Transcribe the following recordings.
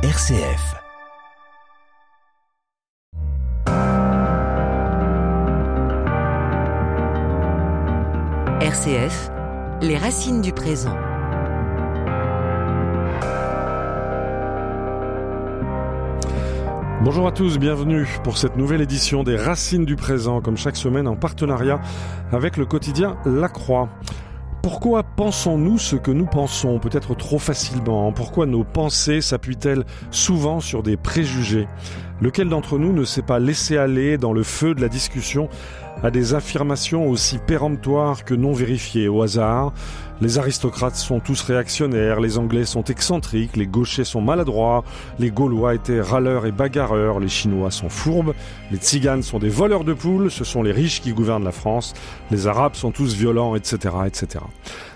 RCF. RCF, les racines du présent. Bonjour à tous, bienvenue pour cette nouvelle édition des Racines du présent, comme chaque semaine en partenariat avec le quotidien La Croix. Pourquoi pensons-nous ce que nous pensons, peut-être trop facilement? Pourquoi nos pensées s'appuient-elles souvent sur des préjugés? Lequel d'entre nous ne s'est pas laissé aller dans le feu de la discussion à des affirmations aussi péremptoires que non vérifiées au hasard? Les aristocrates sont tous réactionnaires, les Anglais sont excentriques, les gauchers sont maladroits, les Gaulois étaient râleurs et bagarreurs, les Chinois sont fourbes, les Tziganes sont des voleurs de poules, ce sont les riches qui gouvernent la France, les Arabes sont tous violents, etc., etc.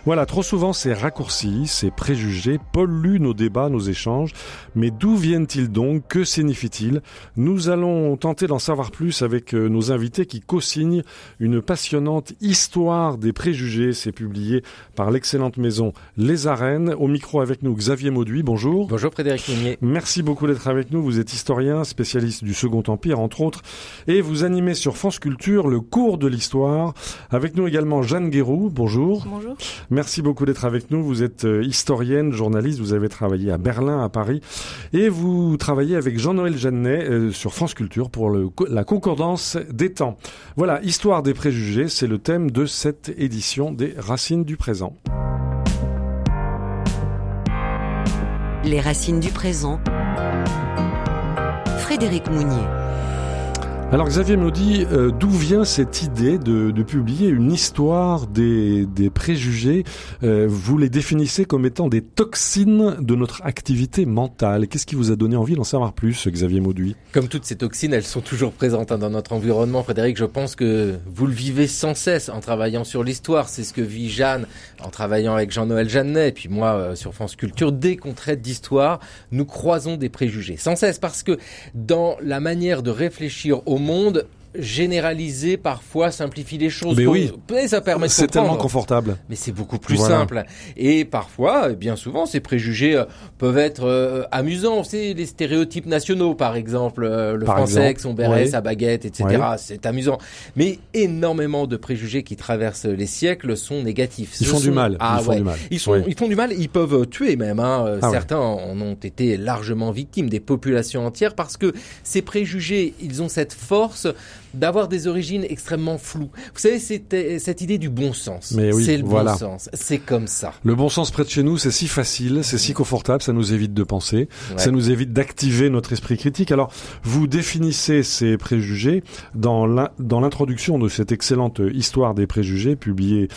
Voilà, trop souvent ces raccourcis, ces préjugés polluent nos débats, nos échanges, mais d'où viennent-ils donc? Que signifient-ils? Nous allons tenter d'en savoir plus avec euh, nos invités qui co-signent une passionnante histoire des préjugés, c'est publié par l'excellente maison Les Arènes. Au micro avec nous, Xavier Mauduit, bonjour. Bonjour Frédéric Mounier. Merci beaucoup d'être avec nous. Vous êtes historien, spécialiste du Second Empire, entre autres, et vous animez sur France Culture le cours de l'histoire. Avec nous également Jeanne Guéroux, bonjour. Bonjour. Merci beaucoup d'être avec nous. Vous êtes euh, historienne, journaliste, vous avez travaillé à Berlin, à Paris, et vous travaillez avec Jean-Noël Jeannet euh, sur France Culture pour la concordance des temps. Voilà, Histoire des préjugés, c'est le thème de cette édition des Racines du présent. Les racines du présent. Frédéric Mounier. Alors Xavier me dit euh, d'où vient cette idée de, publier une histoire des, des préjugés euh, Vous les définissez comme étant des toxines de notre activité mentale. Qu'est-ce qui vous a donné envie d'en savoir plus, Xavier Mauduit? Comme toutes ces toxines, elles sont toujours présentes hein, dans notre environnement. Frédéric, je pense que vous le vivez sans cesse en travaillant sur l'histoire. C'est ce que vit Jeanne en travaillant avec Jean-Noël Jeannet, et puis moi euh, sur France Culture. Dès qu'on traite d'histoire, nous croisons des préjugés sans cesse parce que dans la manière de réfléchir au monde généraliser parfois simplie les choses. Mais oui, ça permet c'est tellement confortable. Mais c'est beaucoup plus voilà. simple. Et parfois, bien souvent, ces préjugés euh, peuvent être euh, amusants. C'est les stéréotypes nationaux, par exemple, euh, le par français exemple, avec son béret, sa baguette, etc. C'est amusant. Mais énormément de préjugés qui traversent les siècles sont négatifs. Ils font sont... du mal. Ah, ils font ouais. du mal. Ils, sont, oui. ils font du mal. Ils peuvent tuer même. Hein. Ah Certains en ont été largement victimes, des populations entières, parce que ces préjugés, ils ont cette force d'avoir des origines extrêmement floues. Vous savez, c'était cette idée du bon sens. Mais oui, c'est le voilà. bon sens. C'est comme ça. Le bon sens près de chez nous, c'est si facile, c'est si confortable, ça nous évite de penser, Ouais. ça nous évite d'activer notre esprit critique. Alors, vous définissez ces préjugés dans l'in- dans l'introduction de cette excellente histoire des préjugés publiée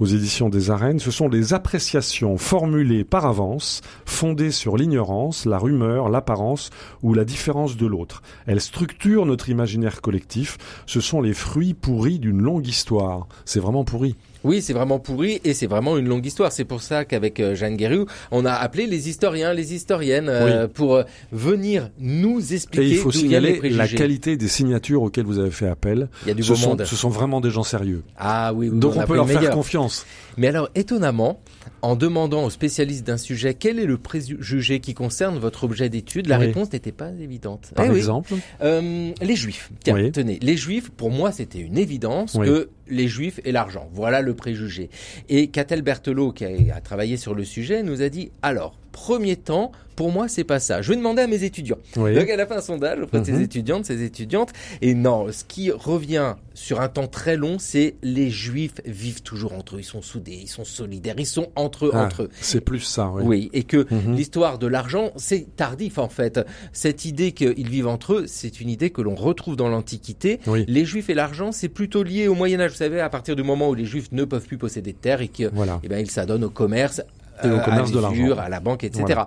aux éditions des Arènes. Ce sont des appréciations formulées par avance, fondées sur l'ignorance, la rumeur, l'apparence ou la différence de l'autre. Elles structurent notre imaginaire collectif. Ce sont les fruits pourris d'une longue histoire. C'est vraiment pourri. Oui, c'est vraiment pourri et c'est vraiment une longue histoire. C'est pour ça qu'avec euh, Jeanne Guériou, on a appelé les historiens, les historiennes euh, pour euh, venir nous Et expliquer il faut les signaler la qualité des signatures auxquelles vous avez fait appel. Il y a du ce, beau sont, monde. ce sont vraiment des gens sérieux. Ah oui, oui, Donc on, peut leur le faire meilleur. confiance. Mais alors, étonnamment, en demandant aux spécialistes d'un sujet quel est le préjugé qui concerne votre objet d'étude, la Oui. réponse n'était pas évidente. Par Eh oui. exemple, Euh, les juifs. Tiens, tenez, les juifs, pour moi, c'était une évidence que les juifs et l'argent. Voilà le préjugé. Et Catel Berthelot, qui a, a travaillé sur le sujet, nous a dit, alors, premier temps, pour moi, c'est pas ça. Je vais demander à mes étudiants. oui. Donc, elle a fait un sondage auprès de ses Mhm. étudiantes, ses étudiantes. Et non, ce qui revient sur un temps très long, c'est les juifs vivent toujours entre eux. Ils sont soudés, ils sont solidaires, ils sont entre eux, Ah, entre eux. c'est plus ça. Oui. Oui, et que Mhm. l'histoire de l'argent, c'est tardif en fait. Cette idée qu'ils vivent entre eux, c'est une idée que l'on retrouve dans l'Antiquité. Oui. Les Juifs et l'argent, c'est plutôt lié au Moyen Âge. Vous savez, à partir du moment où les Juifs ne peuvent plus posséder de terre et que, Voilà. eh ben, ils s'adonnent au commerce, au commerce à de l'argent. à la banque, etc. Voilà.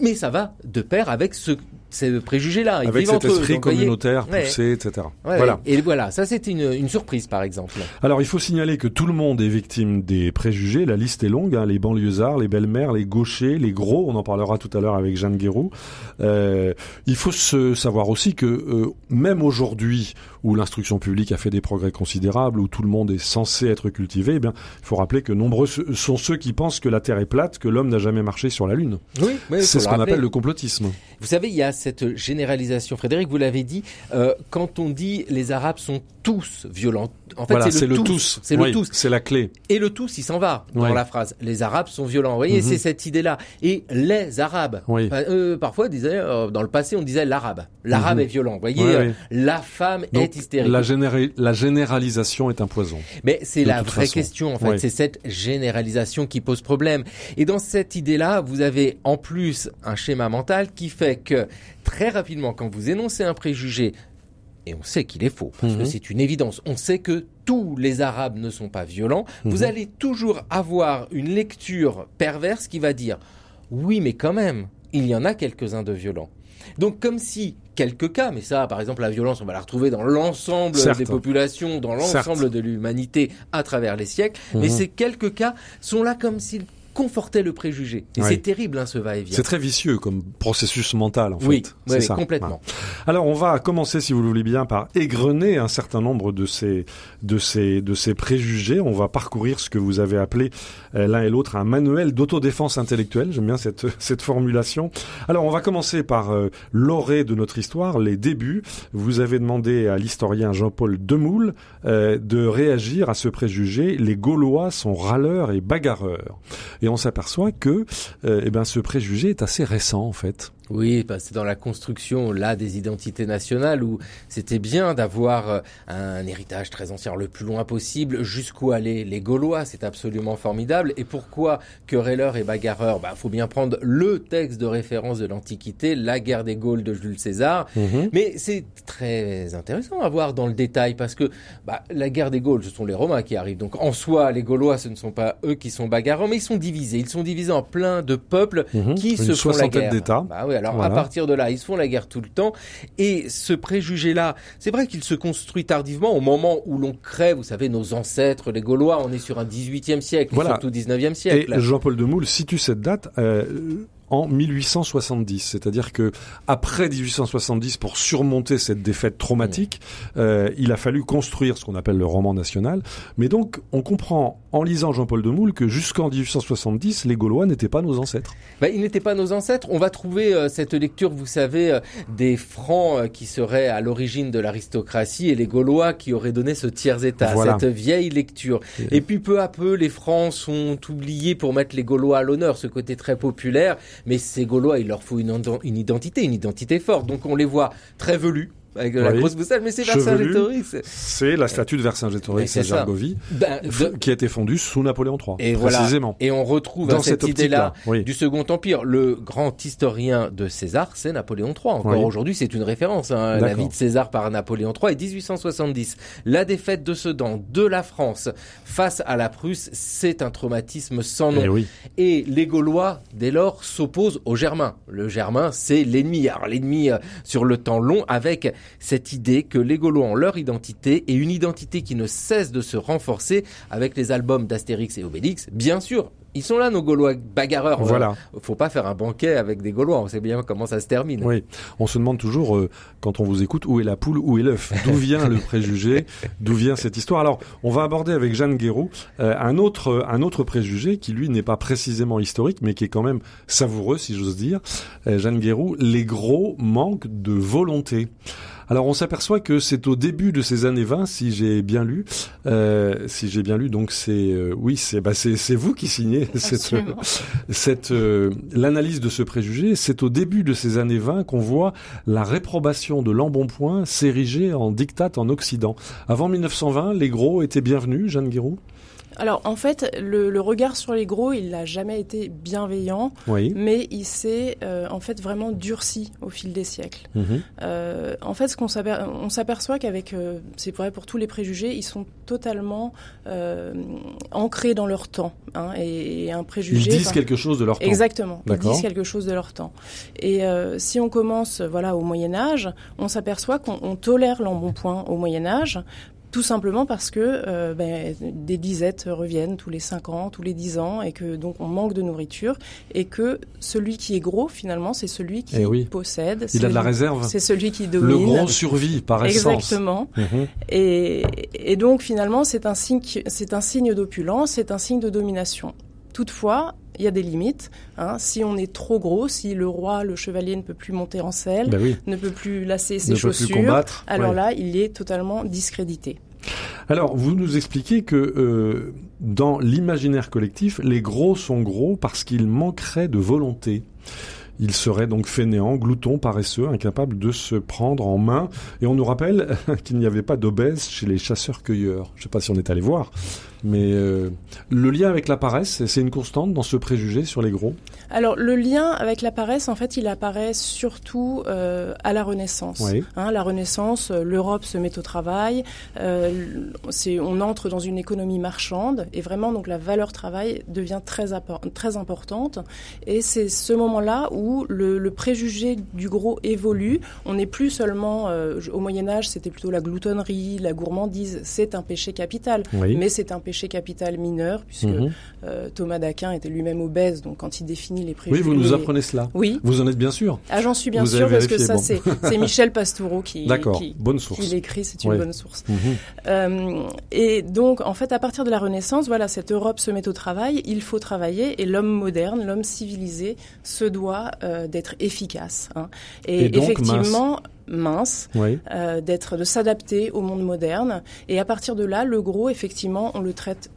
Mais ça va de pair avec ce, ces préjugés-là. Ils Avec cet eux. esprit voyez, communautaire ouais. poussé, etc. ouais, voilà. Et voilà, ça c'était une, une surprise par exemple. Alors, il faut signaler que tout le monde est victime des préjugés. La liste est longue. hein. Les banlieusards, les belles-mères, les gauchers, les gros. On en parlera tout à l'heure avec Jeanne Guéroux. Euh, il faut se savoir aussi que euh, même aujourd'hui, où l'instruction publique a fait des progrès considérables, où tout le monde est censé être cultivé, eh bien, il faut rappeler que nombreux sont ceux qui pensent que la Terre est plate, que l'homme n'a jamais marché sur la Lune. Oui, c'est ce qu'on appelle le complotisme. Vous savez, il y a cette généralisation. Frédéric, vous l'avez dit, euh, quand on dit les Arabes sont tous violents, en fait, c'est le, tous. C'est le tous. C'est la clé. Et le tous, il s'en va dans la phrase. Les Arabes sont violents. Vous voyez, mhm. c'est cette idée-là. Et les Arabes. Oui. Euh, parfois, disait, euh, dans le passé, on disait l'Arabe. L'Arabe mhm. est violent. Vous voyez, la femme est hystérique. La, la, généralisation est un poison. Mais c'est la vraie question, en fait. C'est cette généralisation qui pose problème. Et dans cette idée-là, vous avez en plus un schéma mental qui fait que très rapidement, quand vous énoncez un préjugé, et on sait qu'il est faux, parce que mhm. c'est une évidence, on sait que tous les Arabes ne sont pas violents, vous mhm. allez toujours avoir une lecture perverse qui va dire oui, mais quand même, il y en a quelques-uns de violents. Donc comme si quelques cas, mais ça, par exemple, la violence, on va la retrouver dans l'ensemble des populations, dans l'ensemble de l'humanité à travers les siècles, mais mhm. ces quelques cas sont là comme s'ils confortait le préjugé. Et c'est terrible, hein, ce va-et-vient. C'est très vicieux comme processus mental, en oui, fait. Oui, ça. complètement. Alors, on va commencer, si vous le voulez bien, par égrener un certain nombre de ces, de ces, de ces préjugés. On va parcourir ce que vous avez appelé euh, l'un et l'autre un manuel d'autodéfense intellectuelle. J'aime bien cette, cette formulation. Alors, on va commencer par euh, l'orée de notre histoire, les débuts. Vous avez demandé à l'historien Jean-Paul Demoule euh, de réagir à ce préjugé. Les Gaulois sont râleurs et bagarreurs et on s'aperçoit que euh, eh ben, ce préjugé est assez récent en fait. Oui, c'est dans la construction là des identités nationales où c'était bien d'avoir euh, un héritage très ancien, le plus loin possible, jusqu'où aller les Gaulois, c'est absolument formidable. Et pourquoi querelleur et bagarreur? Bah, faut bien prendre le texte de référence de l'Antiquité, la guerre des Gaules de Jules César. Mhm. Mais c'est très intéressant à voir dans le détail parce que bah, la guerre des Gaules, ce sont les Romains qui arrivent. Donc en soi, les Gaulois, ce ne sont pas eux qui sont bagarreurs, mais ils sont divisés. Ils sont divisés en plein de peuples mhm. qui se font la guerre. d'États. Bah alors à partir de là, ils se font la guerre tout le temps. Et ce préjugé-là, c'est vrai qu'il se construit tardivement au moment où l'on crée, vous savez, nos ancêtres, les Gaulois. On est sur un 18e siècle, voilà. surtout 19e siècle. Et Jean-Paul de Moule situe cette date. Euh, en 1870. C'est-à-dire que après 1870, pour surmonter cette défaite traumatique, euh, il a fallu construire ce qu'on appelle le roman national. Mais donc, on comprend en lisant Jean-Paul de Moule que jusqu'en 1870, les Gaulois n'étaient pas nos ancêtres. Bah, ils n'étaient pas nos ancêtres. On va trouver euh, cette lecture, vous savez, euh, des Francs euh, qui seraient à l'origine de l'aristocratie et les Gaulois qui auraient donné ce tiers-état, cette vieille lecture. Et... et puis peu à peu, les Francs sont oubliés pour mettre les Gaulois à l'honneur, ce côté très populaire mais ces Gaulois, il leur faut une, une identité, une identité forte. Donc on les voit très velus, avec la grosse moustache, mais c'est Vercingétorix. C'est la statue de Vercingétorix à Gergovie, ben, qui a été fondue sous Napoléon III, et précisément. Et on retrouve Dans cette, idée-là du Second Empire. Le grand historien de César, c'est Napoléon III. Encore aujourd'hui, c'est une référence. Hein, la vie de César par Napoléon III. Et 1870, la défaite de Sedan, de la France, face à la Prusse, c'est un traumatisme sans nom. Et, eh et les Gaulois, dès lors, s'opposent aux Germains. Le Germain, c'est l'ennemi. Alors l'ennemi euh, sur le temps long, avec cette idée que les Gaulois ont leur identité et une identité qui ne cesse de se renforcer avec les albums d'Astérix et Obélix. Bien sûr, ils sont là, nos Gaulois bagarreurs. Voilà. Faut pas faire un banquet avec des Gaulois. On sait bien comment ça se termine. Oui. On se demande toujours, euh, quand on vous écoute, où est la poule, où est l'œuf? D'où vient le préjugé? D'où vient cette histoire? Alors, on va aborder avec Jeanne Guéroux euh, un autre un autre préjugé qui lui n'est pas précisément historique, mais qui est quand même savoureux, si j'ose dire. Euh, Jeanne Guéroux, les gros manquent de volonté. Alors on s'aperçoit que c'est au début de ces années 20, si j'ai bien lu, euh, si j'ai bien lu, donc c'est euh, oui, c'est bah c'est vous qui signez cette cette euh, l'analyse de ce préjugé. C'est au début de ces années 20 qu'on voit la réprobation de l'embonpoint s'ériger en diktat en Occident. Avant 1920, les gros étaient bienvenus, Jeanne Guiraud alors en fait, le, regard sur les gros, il n'a jamais été bienveillant, mais il s'est euh, en fait vraiment durci au fil des siècles. Mhm. Euh, en fait, ce qu'on s'aperçoit qu'avec, euh, c'est vrai pour tous les préjugés, ils sont totalement ancrés dans leur temps. Hein, et, un préjugé. Ils disent quelque chose de leur temps. Exactement. Ils disent quelque chose de leur temps. Et si on commence, voilà, au Moyen Âge, on s'aperçoit qu'on tolère l'embonpoint au Moyen Âge tout simplement parce que ben, des disettes reviennent tous les 5 ans, tous les 10 ans, et que donc on manque de nourriture, et que celui qui est gros, finalement, c'est celui qui eh possède. Il a de la réserve. C'est celui qui domine. Le gros survit par essence. Exactement. Mhm. et, et donc finalement, c'est un signe, c'est un signe d'opulence, c'est un signe de domination. Toutefois, il y a des limites. Hein. Si on est trop gros, si le roi, le chevalier ne peut plus monter en selle, ben ne peut plus lasser ses chaussures, alors là, il est totalement discrédité. Alors, vous nous expliquez que euh, dans l'imaginaire collectif, les gros sont gros parce qu'ils manqueraient de volonté. Ils seraient donc fainéants, gloutons, paresseux, incapables de se prendre en main. Et on nous rappelle qu'il n'y avait pas d'obèse chez les chasseurs-cueilleurs. Je ne sais pas si on est allé voir, mais euh, le lien avec la paresse, c'est une constante dans ce préjugé sur les gros? Alors le lien avec la paresse, en fait, il apparaît surtout euh, à la Renaissance. Hein, la Renaissance, euh, l'Europe se met au travail, on entre dans une économie marchande et vraiment donc la valeur travail devient très, très importante. Et c'est ce moment-là où le, le, préjugé du gros évolue. On n'est plus seulement au Moyen Âge, c'était plutôt la gloutonnerie, la gourmandise. C'est un péché capital, mais c'est un péché capital mineur, puisque mhm. euh, Thomas d'Aquin était lui-même obèse, donc quand il définit les préjugés... Oui, vous nous apprenez cela. Oui. Vous en êtes bien sûr. Ah, j'en suis bien sûr, parce que ça, c'est Michel Pastoureau qui, qui, bonne source. qui l'écrit, c'est une bonne source. Mhm. Euh, et donc, en fait, à partir de la Renaissance, voilà, cette Europe se met au travail, il faut travailler, et l'homme moderne, l'homme civilisé, se doit euh, d'être efficace. Hein. Et, effectivement mince, euh, d'être, de s'adapter au monde moderne. Et à partir de là, le gros, effectivement, on le traite,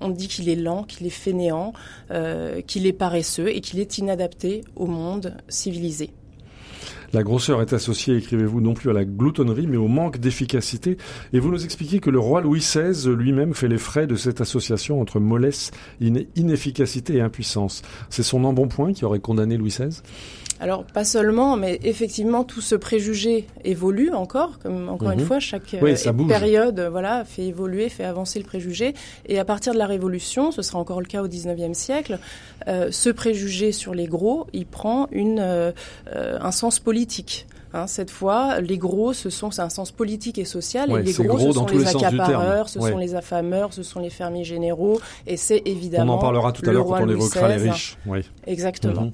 on, dit qu'il est lent, qu'il est fainéant, euh, qu'il est paresseux et qu'il est inadapté au monde civilisé. La grosseur est associée, écrivez-vous, non plus à la gloutonnerie, mais au manque d'efficacité. Et vous nous expliquez que le roi Louis XVI lui-même fait les frais de cette association entre mollesse, inefficacité et impuissance. C'est son embonpoint qui aurait condamné Louis XVI alors pas seulement, mais effectivement tout ce préjugé évolue encore. Comme encore une mhm. fois, chaque euh, période, voilà, fait évoluer, fait avancer le préjugé. Et à partir de la Révolution, ce sera encore le cas au XIXe siècle, euh, ce préjugé sur les gros, il prend une euh, un sens politique. Hein, cette fois, les gros, ce sont c'est un sens politique et social, et les gros, ce sont les accapareurs, ce sont les affameurs, ce sont les fermiers généraux, et c'est évidemment. On en parlera tout à l'heure quand on évoquera les riches. Oui. Exactement. Mhm.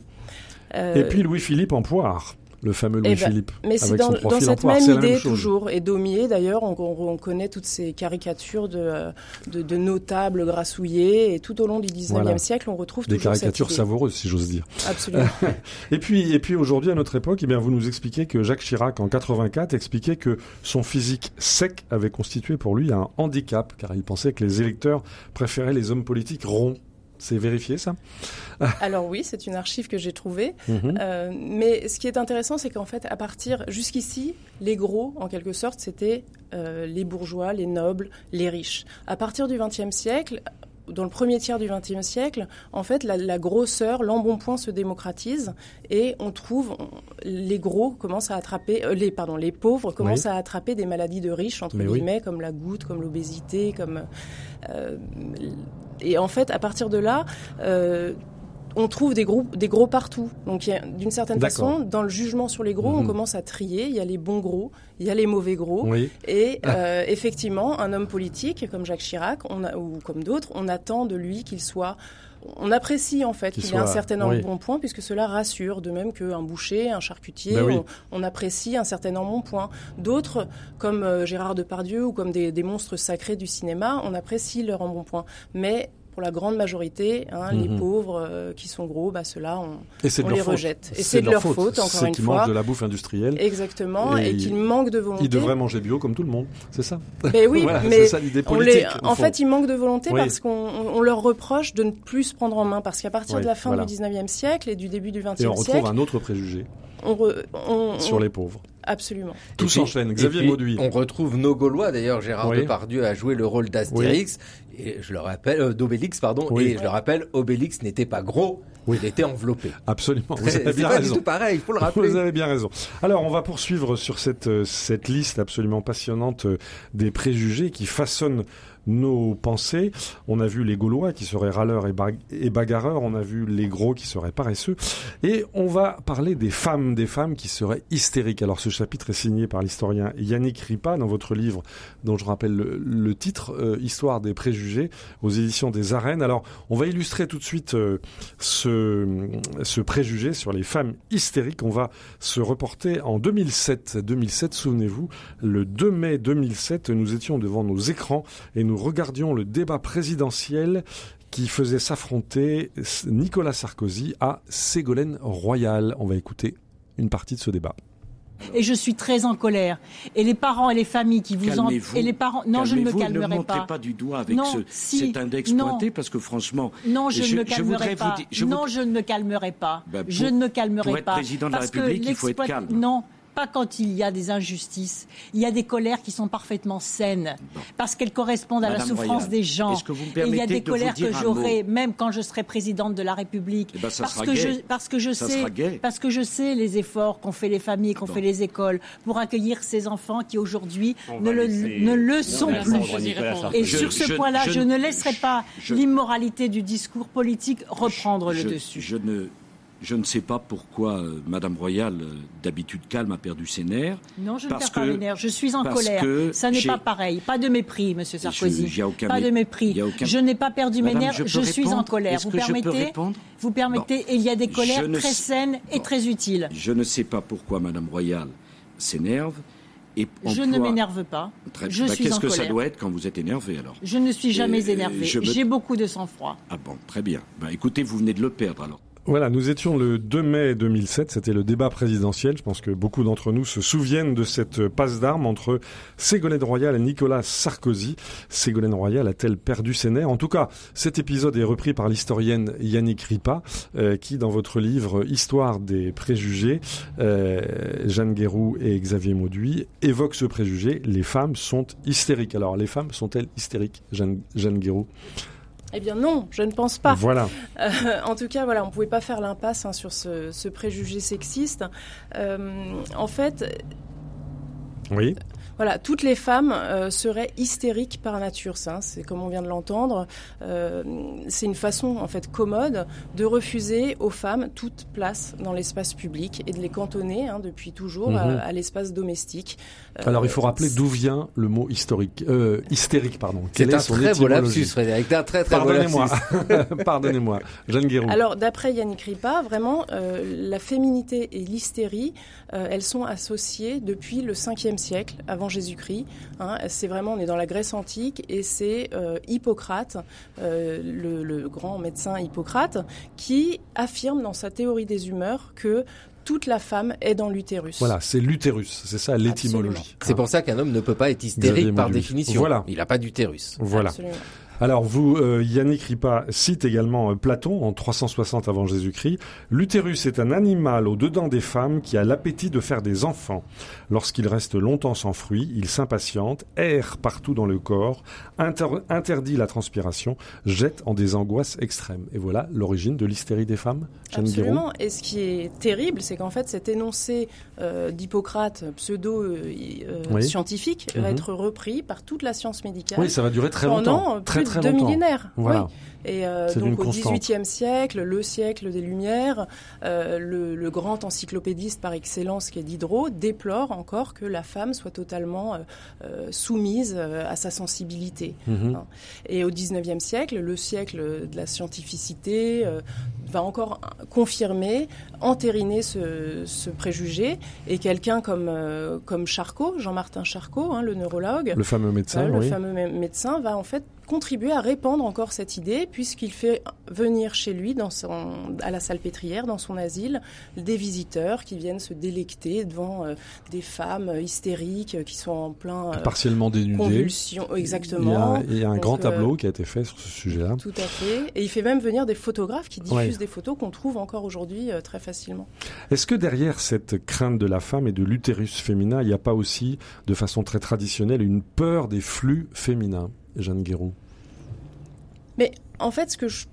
Et puis Louis-Philippe en poire le fameux eh ben, Louis-Philippe. mais c'est dans, cette même idée toujours. Et Daumier, d'ailleurs, on, connaît toutes ces caricatures de, de, notables grassouillés. Et tout au long du 19e siècle, on retrouve Des caricatures savoureuses, si j'ose dire. Absolument. et puis, et puis aujourd'hui, à notre époque, eh bien, vous nous expliquez que Jacques Chirac, en 84, expliquait que son physique sec avait constitué pour lui un handicap, car il pensait que les électeurs préféraient les hommes politiques ronds. C'est vérifié ça Alors oui, c'est une archive que j'ai trouvée. Mhm. Euh, mais ce qui est intéressant, c'est qu'en fait, à partir jusqu'ici, les gros, en quelque sorte, c'était euh, les bourgeois, les nobles, les riches. À partir du XXe siècle, dans le premier tiers du XXe siècle, en fait, la, grosseur, l'embonpoint se démocratise et on trouve les gros commencent à attraper, euh, les pardon, les pauvres commencent à attraper des maladies de riches entre guillemets, comme la goutte, comme l'obésité, comme et en fait, à partir de là, euh, on trouve des, groupes, des gros partout. Donc, d'une certaine façon, dans le jugement sur les gros, on mhm. commence à trier. Il y a les bons gros, il y a les mauvais gros. Et euh, effectivement, un homme politique comme Jacques Chirac, on a, ou comme d'autres, on attend de lui qu'il soit on apprécie en fait qu'il ait un certain nombre de bons points puisque cela rassure, de même qu'un boucher, un charcutier, ben on, apprécie un certain nombre de bons points. D'autres, comme euh, Gérard Depardieu ou comme des, des, monstres sacrés du cinéma, on apprécie leur embonpoint. Mais pour la grande majorité, hein, les mhm. pauvres euh, qui sont gros, bah, ceux-là, on, on les rejette. Et c'est de, leur faute, encore une fois. mangent de la bouffe industrielle. Exactement, et, qu'ils manquent de volonté. Ils devraient manger bio comme tout le monde, c'est ça Mais oui, mais ça, politique, en fait, ils manquent de volonté parce qu'on leur reproche de ne plus se prendre en main. Parce qu'à partir de la fin du 19e siècle et du début du 20e siècle... Et on retrouve un autre préjugé. sur les pauvres. Absolument. Tout s'enchaîne. Xavier Mauduit. On retrouve nos Gaulois. D'ailleurs, Gérard Depardieu a joué le rôle d'Astérix. Et je le rappelle, euh, d'Obélix, pardon. Et je le rappelle, Obélix n'était pas gros. Il était enveloppé. Absolument. Vous avez bien pas raison. du tout pareil, il faut le rappeler. Vous avez bien raison. Alors, on va poursuivre sur cette, euh, cette liste absolument passionnante euh, des préjugés qui façonnent nos pensées. On a vu les Gaulois qui seraient râleurs et, bagarreurs, on a vu les gros qui seraient paresseux, et on va parler des femmes, des femmes qui seraient hystériques. Alors ce chapitre est signé par l'historien Yannick Ripa dans votre livre, dont je rappelle le, titre, euh, Histoire des préjugés, aux éditions des Arènes. Alors on va illustrer tout de suite euh, ce, ce préjugé sur les femmes hystériques. On va se reporter en 2007. 2007, souvenez-vous, le 2 mai 2007, nous étions devant nos écrans et nous regardions le débat présidentiel qui faisait s'affronter Nicolas Sarkozy à Ségolène Royal. On va écouter une partie de ce débat. Et je suis très en colère. Et les parents et les familles qui vous en et les parents non je ne me calmerai ne montrez pas. du doigt avec ce, cet index pointé parce que franchement non je, ne me calmerai pas. non je ne me calmerai pas. Ben, je ne me calmerai pour être président de la République, il faut être calme. Non, pas quand il y a des injustices. Il y a des colères qui sont parfaitement saines, parce qu'elles correspondent à la souffrance des gens. Et il y a des colères que j'aurai, même quand je serai présidente de la République, eh ben, parce, que je, parce que je sais, parce que je sais les efforts qu'ont fait les familles, qu'ont fait les écoles pour accueillir ces enfants qui aujourd'hui ne le, ne le sont plus. Et sur ce point-là, je, ne laisserai pas l'immoralité du discours politique reprendre le dessus. Je ne je ne sais pas pourquoi euh, Madame Royal, euh, d'habitude calme, a perdu ses nerfs. Non, je ne perds pas mes nerfs. Je suis en colère. Ça n'est pas pareil. Pas de mépris, Monsieur Sarkozy. pas de mépris. Je n'ai pas perdu mes nerfs. Je, suis en colère. Vous permettez Vous permettez Et il y a des colères très saines et très utiles. Je ne sais pas pourquoi Madame Royal s'énerve. Et je ne m'énerve pas. Je bah, suis Qu'est-ce que ça doit être quand vous êtes énervé alors? Je ne suis jamais énervé. J'ai beaucoup de sang-froid. Ah bon, très bien. Bah, écoutez, vous venez de le perdre alors. Voilà, nous étions le 2 mai 2007, c'était le débat présidentiel. Je pense que beaucoup d'entre nous se souviennent de cette passe d'armes entre Ségolène Royal et Nicolas Sarkozy. Ségolène Royal a-t-elle perdu ses nerfs? En tout cas, cet épisode est repris par l'historienne Yannick Ripa, euh, qui, dans votre livre Histoire des préjugés, euh, Jeanne Guéroux et Xavier Mauduit, évoquent ce préjugé. Les femmes sont hystériques. Alors, les femmes sont-elles hystériques, Jeanne, Jeanne Guéroux? Eh bien non, je ne pense pas. Voilà. Euh, en tout cas, voilà, on ne pouvait pas faire l'impasse hein, sur ce, préjugé sexiste. Euh, en fait, oui. Voilà, toutes les femmes euh, seraient hystériques par nature. Ça, c'est comme on vient de l'entendre. Euh, c'est une façon en fait commode de refuser aux femmes toute place dans l'espace public et de les cantonner hein, depuis toujours à, mhm. l'espace domestique. Euh, Alors il faut rappeler d'où vient le mot historique, hystérique, pardon. C'est un, très beau lapsus, Frédéric. Un très très Pardonnez-moi. Pardonnez-moi, Jeanne Guéroux. Alors d'après Yannick Ripa, vraiment la féminité et l'hystérie, elles sont associées depuis le 5e siècle avant Jésus-Christ. Hein. c'est vraiment, on est dans la Grèce antique et c'est euh, Hippocrate, euh, le, grand médecin Hippocrate, qui affirme dans sa théorie des humeurs que toute la femme est dans l'utérus. Voilà, c'est l'utérus, c'est ça l'étymologie. C'est pour ça qu'un homme ne peut pas être hystérique par définition. Voilà. Il n'a pas d'utérus. Voilà. Alors vous, euh, Yannick Ripa cite également euh, Platon en 360 avant Jésus-Christ. L'utérus est un animal au-dedans des femmes qui a l'appétit de faire des enfants. Lorsqu'il reste longtemps sans fruit, il s'impatiente, erre partout dans le corps, interdit la transpiration, jette en des angoisses extrêmes. Et voilà l'origine de l'hystérie des femmes. Absolument. Et ce qui est terrible, c'est qu'en fait cet énoncé euh, d'Hippocrate pseudo-scientifique va mhm. être repris par toute la science médicale. Oui, ça va durer très longtemps. Très, de deux millénaires. Voilà. Et euh, donc au XVIIIe siècle, le siècle des Lumières, euh, le, grand encyclopédiste par excellence qui est Diderot déplore encore que la femme soit totalement euh, soumise à sa sensibilité. Mhm. Hein. Et au XIXe siècle, le siècle de la scientificité va encore confirmer, entériner ce, préjugé. Et quelqu'un comme, comme Charcot, Jean-Martin Charcot, hein, le neurologue, le fameux médecin, le fameux médecin va en fait contribuer à répandre encore cette idée puisqu'il fait venir chez lui, dans son, à la salle pétrière, dans son asile, des visiteurs qui viennent se délecter devant euh, des femmes hystériques qui sont en plein euh, partiellement dénudées. Convulsion, exactement. Il y a, un grand euh, tableau qui a été fait sur ce sujet-là. Tout à fait. Et il fait même venir des photographes qui diffusent des photos qu'on trouve encore aujourd'hui très facilement. Est-ce que derrière cette crainte de la femme et de l'utérus féminin, il n'y a pas aussi, de façon très traditionnelle, une peur des flux féminins? Jeanne Guéroux Mais en fait, ce que je...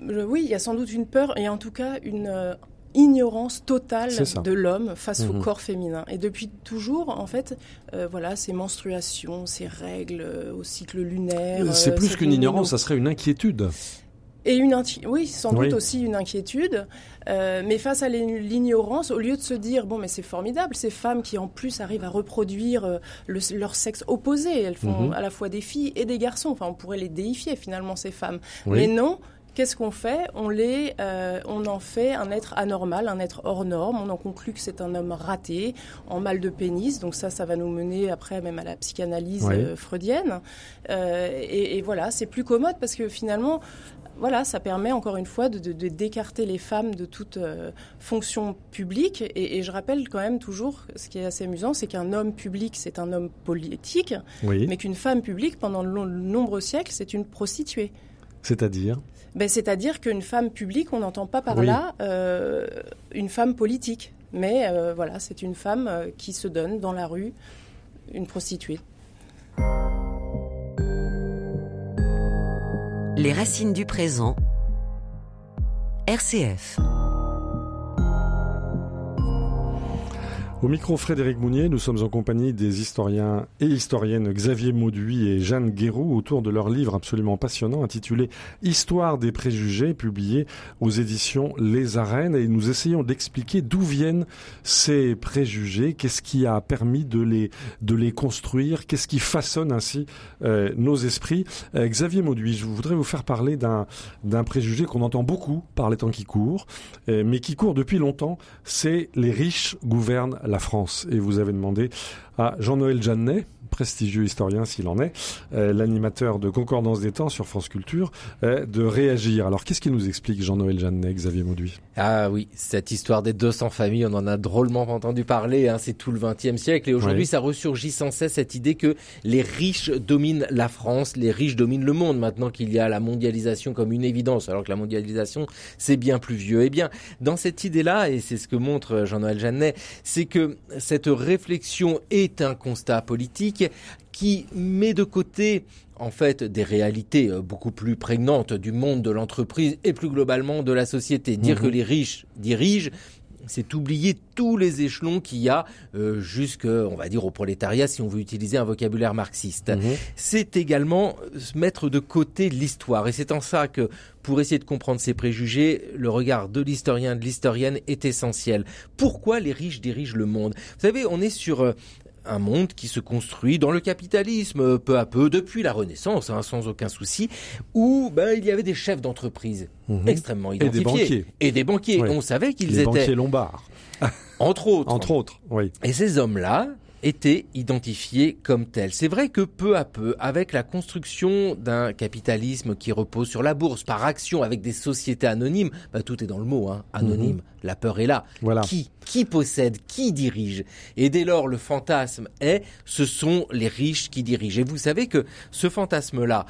Oui, il y a sans doute une peur et en tout cas une, euh, ignorance totale de l'homme face au mhm. corps féminin. Et depuis toujours, en fait, euh, voilà, ces menstruations, ces règles euh, au cycle lunaire. C'est plus qu'une ignorance, ça serait une inquiétude. Et une oui, sans doute aussi une inquiétude. Mais face à l'ignorance, au lieu de se dire bon, mais c'est formidable, ces femmes qui en plus arrivent à reproduire leur sexe opposé, elles font mhm. à la fois des filles et des garçons. Enfin, on pourrait les déifier finalement ces femmes. Mais non, Qu'est-ce qu'on fait? On, les, euh, on en fait un être anormal, un être hors norme. On en conclut que c'est un homme raté, en mal de pénis. Donc ça, ça va nous mener après même à la psychanalyse euh, freudienne. Euh, et, et, voilà, c'est plus commode parce que finalement, voilà, ça permet encore une fois de, de, d'écarter les femmes de toute euh, fonction publique. Et, et, je rappelle quand même toujours, ce qui est assez amusant, c'est qu'un homme public, c'est un homme politique, mais qu'une femme publique, pendant de nombreux siècles, c'est une prostituée. C'est-à-dire? Ben, C'est-à-dire qu'une femme publique, on n'entend pas par là euh, une femme politique. Mais euh, voilà, c'est une femme qui se donne dans la rue, une prostituée. Les racines du présent. RCF. Au micro Frédéric Mounier, nous sommes en compagnie des historiens et historiennes Xavier Mauduit et Jeanne Guéroux autour de leur livre absolument passionnant intitulé Histoire des préjugés, publié aux éditions Les Arènes. Et nous essayons d'expliquer d'où viennent ces préjugés, qu'est-ce qui a permis de les, de les construire, qu'est-ce qui façonne ainsi euh, nos esprits. Euh, Xavier Mauduit, je voudrais vous faire parler d'un, préjugé qu'on entend beaucoup par les temps qui courent, euh, mais qui court depuis longtemps, c'est les riches gouvernent la France. Et vous avez demandé à Jean-Noël Jeannet, prestigieux historien s'il en est, euh, l'animateur de Concordance des temps sur France Culture, euh, de réagir. Alors qu'est-ce qu'il nous explique Jean-Noël Jeannet, Xavier Mauduit? Ah oui, cette histoire des 200 familles, on en a drôlement entendu parler, hein, c'est tout le XXe siècle et aujourd'hui ça ressurgit sans cesse cette idée que les riches dominent la France, les riches dominent le monde maintenant qu'il y a la mondialisation comme une évidence, alors que la mondialisation c'est bien plus vieux. Eh bien, dans cette idée-là, et c'est ce que montre Jean-Noël Jeannet, c'est que cette réflexion est un constat politique qui met de côté en fait des réalités euh, beaucoup plus prégnantes du monde de l'entreprise et plus globalement de la société. Dire mhm. que les riches dirigent, c'est oublier tous les échelons qu'il y a euh, jusque, on va dire, au prolétariat, si on veut utiliser un vocabulaire marxiste. Mhm. C'est également se mettre de côté l'histoire. Et c'est en ça que, pour essayer de comprendre ces préjugés, le regard de l'historien, de l'historienne est essentiel. Pourquoi les riches dirigent le monde? Vous savez, on est sur euh, un monde qui se construit dans le capitalisme euh, peu à peu depuis la Renaissance, hein, sans aucun souci, où ben, il y avait des chefs d'entreprise mhm. extrêmement identifiés et des banquiers. Et des banquiers. On savait qu'ils étaient banquiers lombards. Entre autres. Entre autres, oui. Et ces hommes-là, étaient identifiés comme tels. C'est vrai que peu à peu, avec la construction d'un capitalisme qui repose sur la bourse, par action avec des sociétés anonymes, bah, tout est dans le mot, hein, anonyme, mhm. la peur est là. Voilà. Qui Qui possède Qui dirige? Et dès lors, le fantasme est, ce sont les riches qui dirigent. Et vous savez que ce fantasme-là,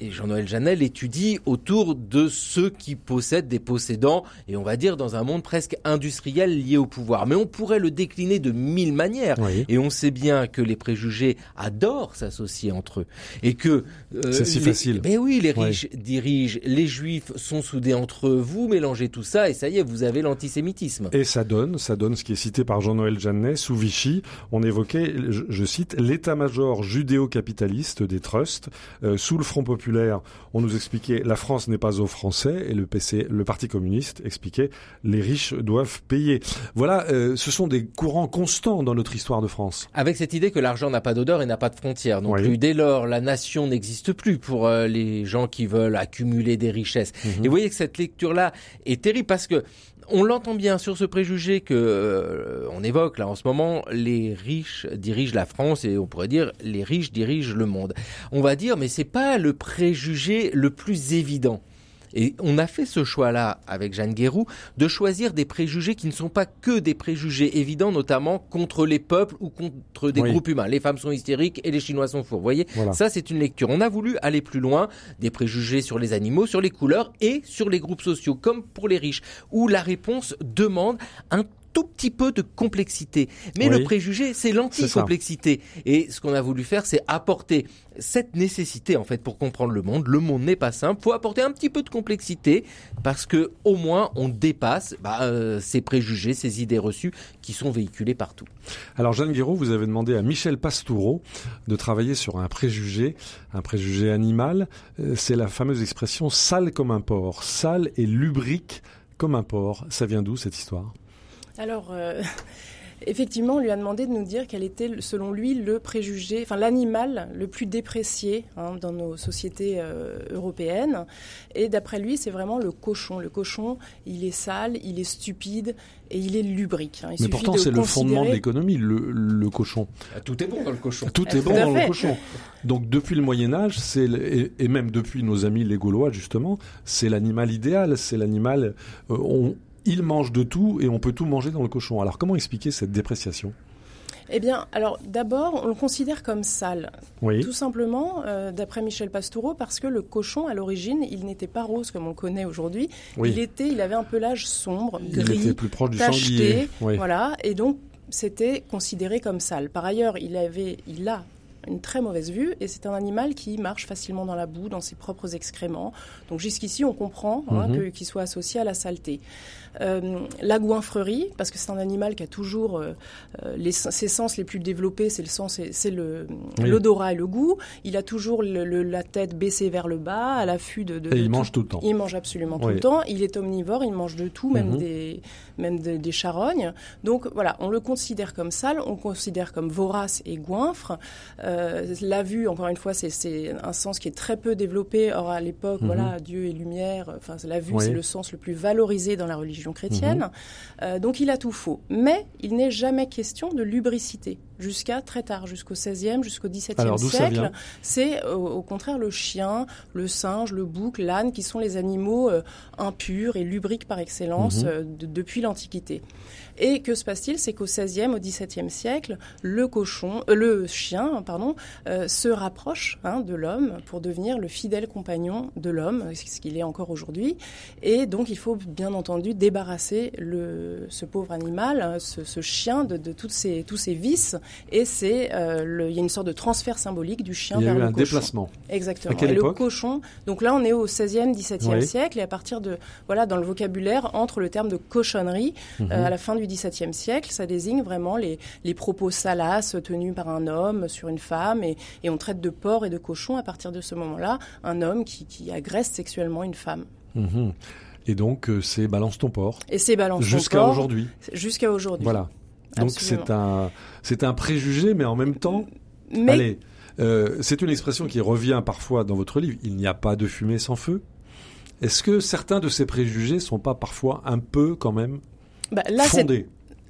et Jean-Noël Janel étudie autour de ceux qui possèdent des possédants, et on va dire dans un monde presque industriel lié au pouvoir. Mais on pourrait le décliner de mille manières. Et on sait bien que les préjugés adorent s'associer entre eux. Et que... Euh, C'est si facile. Mais oui, les riches dirigent, les juifs sont soudés entre eux, vous mélangez tout ça, et ça y est, vous avez l'antisémitisme. Et ça donne, ça donne ce qui est cité par Jean-Noël Jeannet, sous Vichy, on évoquait, je, cite, l'état-major judéo-capitaliste des trusts, euh, sous le Front populaire, on nous expliquait la France n'est pas aux Français et le PC, le Parti communiste expliquait les riches doivent payer. Voilà, euh, ce sont des courants constants dans notre histoire de France. Avec cette idée que l'argent n'a pas d'odeur et n'a pas de frontières non plus. Dès lors, la nation n'existe plus pour euh, les gens qui veulent accumuler des richesses. Mhm. Et vous voyez que cette lecture-là est terrible parce que on l'entend bien sur ce préjugé que euh, on évoque là en ce moment, les riches dirigent la France et on pourrait dire les riches dirigent le monde. On va dire mais c'est pas le préjugé le plus évident. Et on a fait ce choix-là avec Jeanne Guérou de choisir des préjugés qui ne sont pas que des préjugés évidents, notamment contre les peuples ou contre des groupes humains. Les femmes sont hystériques et les Chinois sont fous. Vous voyez, ça c'est une lecture. On a voulu aller plus loin, des préjugés sur les animaux, sur les couleurs et sur les groupes sociaux, comme pour les riches, où la réponse demande un tout petit peu de complexité. Mais le préjugé, c'est l'anti-complexité. Et ce qu'on a voulu faire, c'est apporter cette nécessité en fait pour comprendre le monde. Le monde n'est pas simple. Faut apporter un petit peu de complexité parce que au moins on dépasse bah, euh, ces préjugés, ces idées reçues qui sont véhiculées partout. Alors Jeanne Guéraud, vous avez demandé à Michel Pastoureau de travailler sur un préjugé, un préjugé animal. Euh, c'est la fameuse expression sale comme un porc, sale et lubrique comme un porc. Ça vient d'où cette histoire? Alors. Euh, Effectivement, on lui a demandé de nous dire quel était, selon lui, le préjugé, enfin l'animal le plus déprécié hein, dans nos sociétés euh, européennes. Et d'après lui, c'est vraiment le cochon. Le cochon, il est sale, il est stupide et il est lubrique. Hein. Mais pourtant, c'est le fondement de l'économie, le, cochon. Ah, tout est bon dans le cochon. Tout est bon dans le cochon. Donc depuis le Moyen Âge, c'est et, même depuis nos amis les Gaulois justement, c'est l'animal idéal. C'est l'animal. Euh, il mange de tout et on peut tout manger dans le cochon. Alors comment expliquer cette dépréciation? Eh bien, alors d'abord, on le considère comme sale. Oui. Tout simplement, euh, d'après Michel Pastoureau, parce que le cochon, à l'origine, il n'était pas rose comme on connaît aujourd'hui. Il était, il avait un pelage sombre, gris, il était plus proche du tacheté, voilà, et donc c'était considéré comme sale. Par ailleurs, il avait, il a une très mauvaise vue et c'est un animal qui marche facilement dans la boue, dans ses propres excréments. Donc jusqu'ici, on comprend hein, mhm. qu'il soit associé à la saleté. Euh, la goinfrerie, parce que c'est un animal qui a toujours euh, euh, les, ses sens les plus développés, c'est le sens, c'est l'odorat et le goût. Il a toujours le, la tête baissée vers le bas, à l'affût de, de, Et il mange tout le temps. Il mange absolument tout le temps. Il est omnivore, il mange de tout, même mhm. des même des charognes. Donc voilà, on le considère comme sale, on le considère comme vorace et goinfre. la vue, encore une fois, c'est un sens qui est très peu développé. Or à l'époque, mhm. voilà, Dieu et lumière. Enfin, la vue, c'est le sens le plus valorisé dans la religion chrétienne. Mhm. Euh, donc il a tout faux. Mais il n'est jamais question de lubricité jusqu'à très tard, jusqu'au 16e, jusqu'au 17e siècle. C'est au, contraire le chien, le singe, le bouc, l'âne qui sont les animaux euh, impurs et lubriques par excellence mhm. euh, depuis l'Antiquité. Et que se passe-t-il? C'est qu'au XVIe, au XVIIe siècle, le cochon, euh, le chien, pardon, euh, se rapproche hein, de l'homme pour devenir le fidèle compagnon de l'homme, ce qu'il est encore aujourd'hui. Et donc, il faut bien entendu débarrasser le, ce pauvre animal, hein, ce, chien, de, de, toutes ces, tous ses vices. Et c'est, euh, il y a une sorte de transfert symbolique du chien vers le cochon. Il y a eu un déplacement. Exactement. et le cochon. Donc là, on est au XVIe, XVIIe siècle, et à partir de, voilà, dans le vocabulaire entre le terme de cochonnerie mhm. à la fin du XVIIe siècle, ça désigne vraiment les, propos salaces tenus par un homme sur une femme, et, on traite de porc et de cochon à partir de ce moment-là un homme qui, agresse sexuellement une femme. Mhm. Et donc, euh, c'est balance ton porc. Et c'est balance ton porc. Jusqu'à aujourd'hui. Jusqu'à aujourd'hui. Voilà. Donc c'est un, c'est un préjugé, mais en même temps, allez, euh, c'est une expression qui revient parfois dans votre livre. Il n'y a pas de fumée sans feu. Est-ce que certains de ces préjugés sont pas parfois un peu quand même bah, là,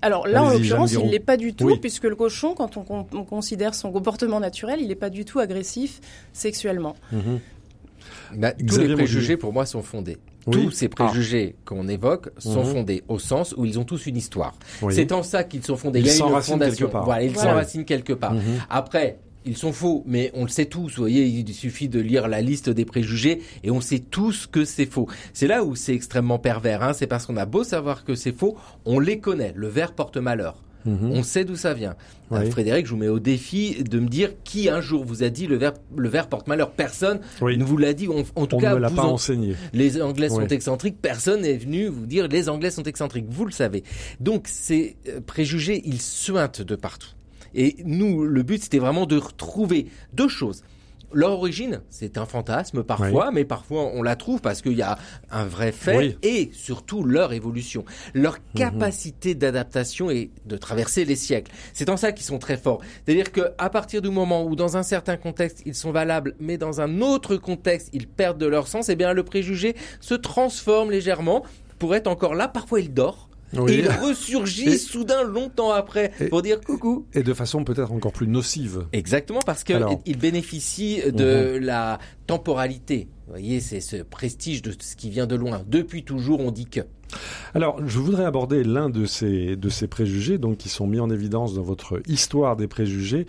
Alors là, en l'occurrence, il l'est pas du tout, puisque le cochon, quand on, considère son comportement naturel, il n'est pas du tout agressif sexuellement. Mhm. Bah, tous les préjugés, pour moi, sont fondés. Tous ces préjugés ah. qu'on évoque sont mhm. fondés au sens où ils ont tous une histoire. C'est en ça qu'ils sont fondés. Ils a une fondation. Voilà, ils s'enracinent quelque part. Après, ils sont faux, mais on le sait tous. Vous voyez, il suffit de lire la liste des préjugés et on sait tous que c'est faux. C'est là où c'est extrêmement pervers. Hein. C'est parce qu'on a beau savoir que c'est faux, on les connaît. Le verre porte malheur. Mhm. On sait d'où ça vient. Frédéric, je vous mets au défi de me dire qui un jour vous a dit le verre, le porte malheur. Personne ne vous l'a dit. en tout cas, ne l'a pas enseigné. Les Anglais sont excentriques. Personne n'est venu vous dire les Anglais sont excentriques. Vous le savez. Donc ces euh, préjugés, ils suintent de partout. Et nous, le but, c'était vraiment de retrouver deux choses. Leur origine, c'est un fantasme parfois, mais parfois on la trouve parce qu'il y a un vrai fait et surtout leur évolution, leur mhm. capacité d'adaptation et de traverser les siècles. C'est en ça qu'ils sont très forts. C'est-à-dire qu'à partir du moment où dans un certain contexte ils sont valables, mais dans un autre contexte ils perdent de leur sens, eh bien le préjugé se transforme légèrement pour être encore là. Parfois il dort, et il ressurgit soudain longtemps après pour dire coucou. Et de façon peut-être encore plus nocive. Exactement, parce qu'il bénéficie de mhm. la temporalité. Vous voyez, c'est ce prestige de ce qui vient de loin. Depuis toujours, on dit que. Alors, je voudrais aborder l'un de ces, de ces préjugés, donc qui sont mis en évidence dans votre histoire des préjugés.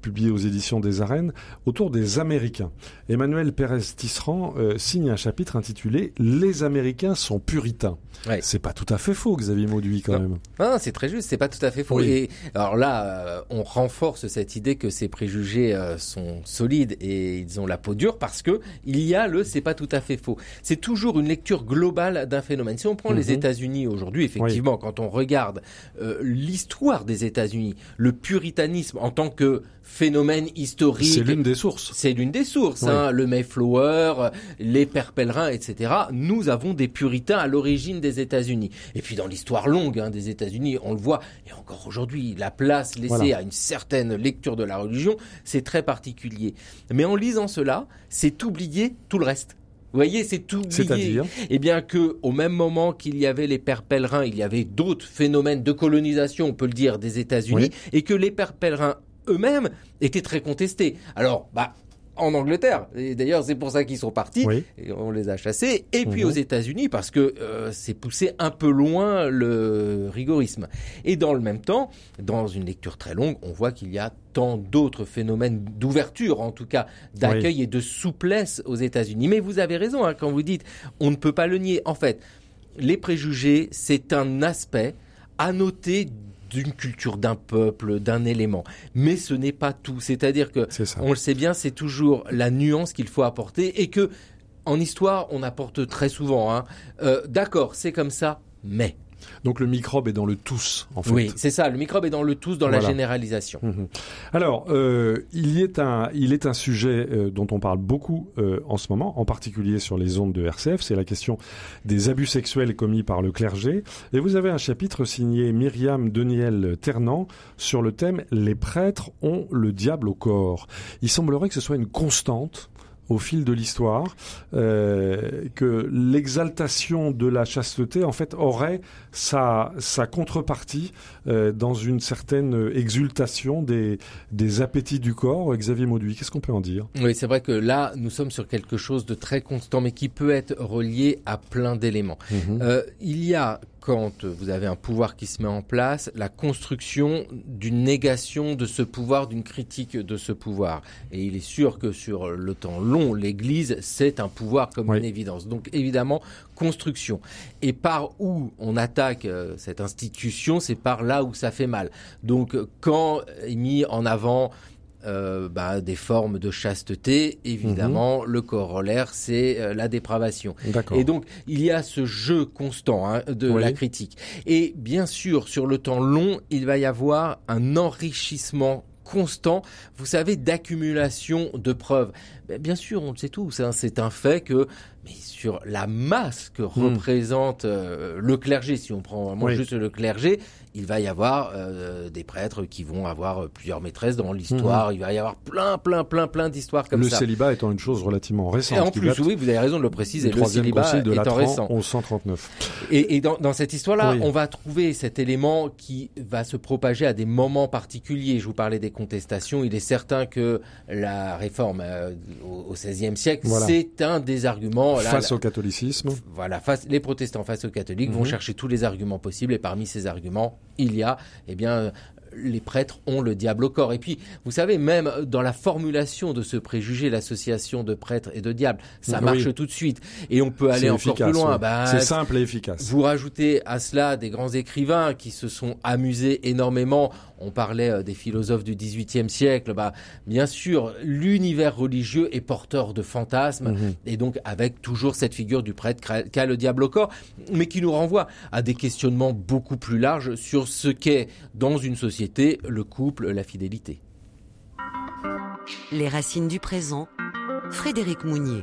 Publié aux éditions des Arènes, autour des Américains. Emmanuel Pérez Tisserand signe un chapitre intitulé Les Américains sont puritains. C'est pas tout à fait faux, Xavier Mauduit, quand même. Non, c'est très juste, c'est pas tout à fait faux. Et alors là, on renforce cette idée que ces préjugés sont solides et ils ont la peau dure parce que il y a le c'est pas tout à fait faux. C'est toujours une lecture globale d'un phénomène. Si on prend les mhm. États-Unis aujourd'hui, effectivement, quand on regarde euh, l'histoire des États-Unis, le puritanisme en tant que phénomène historique. C'est l'une des sources. C'est l'une des sources. Hein, le Mayflower, les pères pèlerins, etc. Nous avons des puritains à l'origine des États-Unis. Et puis dans l'histoire longue hein, des États-Unis, on le voit, et encore aujourd'hui, la place laissée à une certaine lecture de la religion, c'est très particulier. Mais en lisant cela, c'est oublier tout le reste. Vous voyez, c'est tout oublié. Eh bien que, au même moment qu'il y avait les pères pèlerins, il y avait d'autres phénomènes de colonisation, on peut le dire, des États-Unis, et que les pères pèlerins eux-mêmes étaient très contestés. Alors, bah, en Angleterre. Et d'ailleurs, c'est pour ça qu'ils sont partis. Et on les a chassés. Et puis mhm. aux États-Unis, parce que euh, c'est poussé un peu loin le rigorisme. Et dans le même temps, dans une lecture très longue, on voit qu'il y a tant d'autres phénomènes d'ouverture, en tout cas d'accueil et de souplesse aux États-Unis. Mais vous avez raison hein, quand vous dites on ne peut pas le nier. En fait, les préjugés, c'est un aspect à noter d'une culture d'un peuple, d'un élément. Mais ce n'est pas tout. C'est-à-dire que, on le sait bien, c'est toujours la nuance qu'il faut apporter et que, en histoire, on apporte très souvent. Hein. Euh, d'accord, c'est comme ça, mais. Donc le microbe est dans le tous, en fait. Oui, c'est ça. Le microbe est dans le tous, dans la généralisation. Mhm. Alors, euh, il, y est un, il est un sujet euh, dont on parle beaucoup euh, en ce moment, en particulier sur les ondes de RCF. C'est la question des abus sexuels commis par le clergé. Et vous avez un chapitre signé Myriam Deniel Ternant sur le thème Les prêtres ont le diable au corps. Il semblerait que ce soit une constante au fil de l'histoire, euh, que l'exaltation de la chasteté, en fait, aurait sa, sa contrepartie euh, dans une certaine exultation des, des appétits du corps. Xavier Mauduit, qu'est-ce qu'on peut en dire? Oui, c'est vrai que là, nous sommes sur quelque chose de très constant, mais qui peut être relié à plein d'éléments. Mhm. Euh, il y a quand vous avez un pouvoir qui se met en place, la construction d'une négation de ce pouvoir, d'une critique de ce pouvoir. Et il est sûr que sur le temps long, l'Église, c'est un pouvoir comme une évidence. Donc évidemment, construction. Et par où on attaque euh, cette institution, c'est par là où ça fait mal. Donc quand est mis en avant euh, bah, des formes de chasteté, évidemment, mhm. le corollaire, c'est euh, la dépravation. Et donc, il y a ce jeu constant hein, de la critique. Et bien sûr, sur le temps long, il va y avoir un enrichissement constant, vous savez, d'accumulation de preuves. Bien sûr, on le sait tous, hein, c'est un fait que mais sur la masse que hmm. représente euh, le clergé, si on prend vraiment juste le clergé, il va y avoir euh, des prêtres qui vont avoir euh, plusieurs maîtresses dans l'histoire. Hmm. Il va y avoir plein, plein, plein, plein d'histoires comme ça. Le célibat étant une chose relativement récente. Et en plus, oui, vous avez raison de le préciser. Le, célibat de étant récent. 1139. Et, et dans, dans, cette histoire-là, on va trouver cet élément qui va se propager à des moments particuliers. Je vous parlais des contestations. Il est certain que la réforme au XVIe siècle, c'est un des arguments face au catholicisme. Voilà, face, les protestants face aux catholiques vont mhm. chercher tous les arguments possibles et parmi ces arguments, il y a eh bien les prêtres ont le diable au corps. Et puis, vous savez, même dans la formulation de ce préjugé, l'association de prêtres et de diable, ça marche tout de suite. Et on peut aller encore plus loin. Bah, c'est simple et efficace. Vous rajoutez à cela des grands écrivains qui se sont amusés énormément on parlait euh, des philosophes du XVIIIe siècle. Bah, bien sûr, l'univers religieux est porteur de fantasmes, mhm. et donc avec toujours cette figure du prêtre qu'a le diable au corps, mais qui nous renvoie à des questionnements beaucoup plus larges sur ce qu'est dans une société le couple, la fidélité. Les racines du présent, Frédéric Mounier.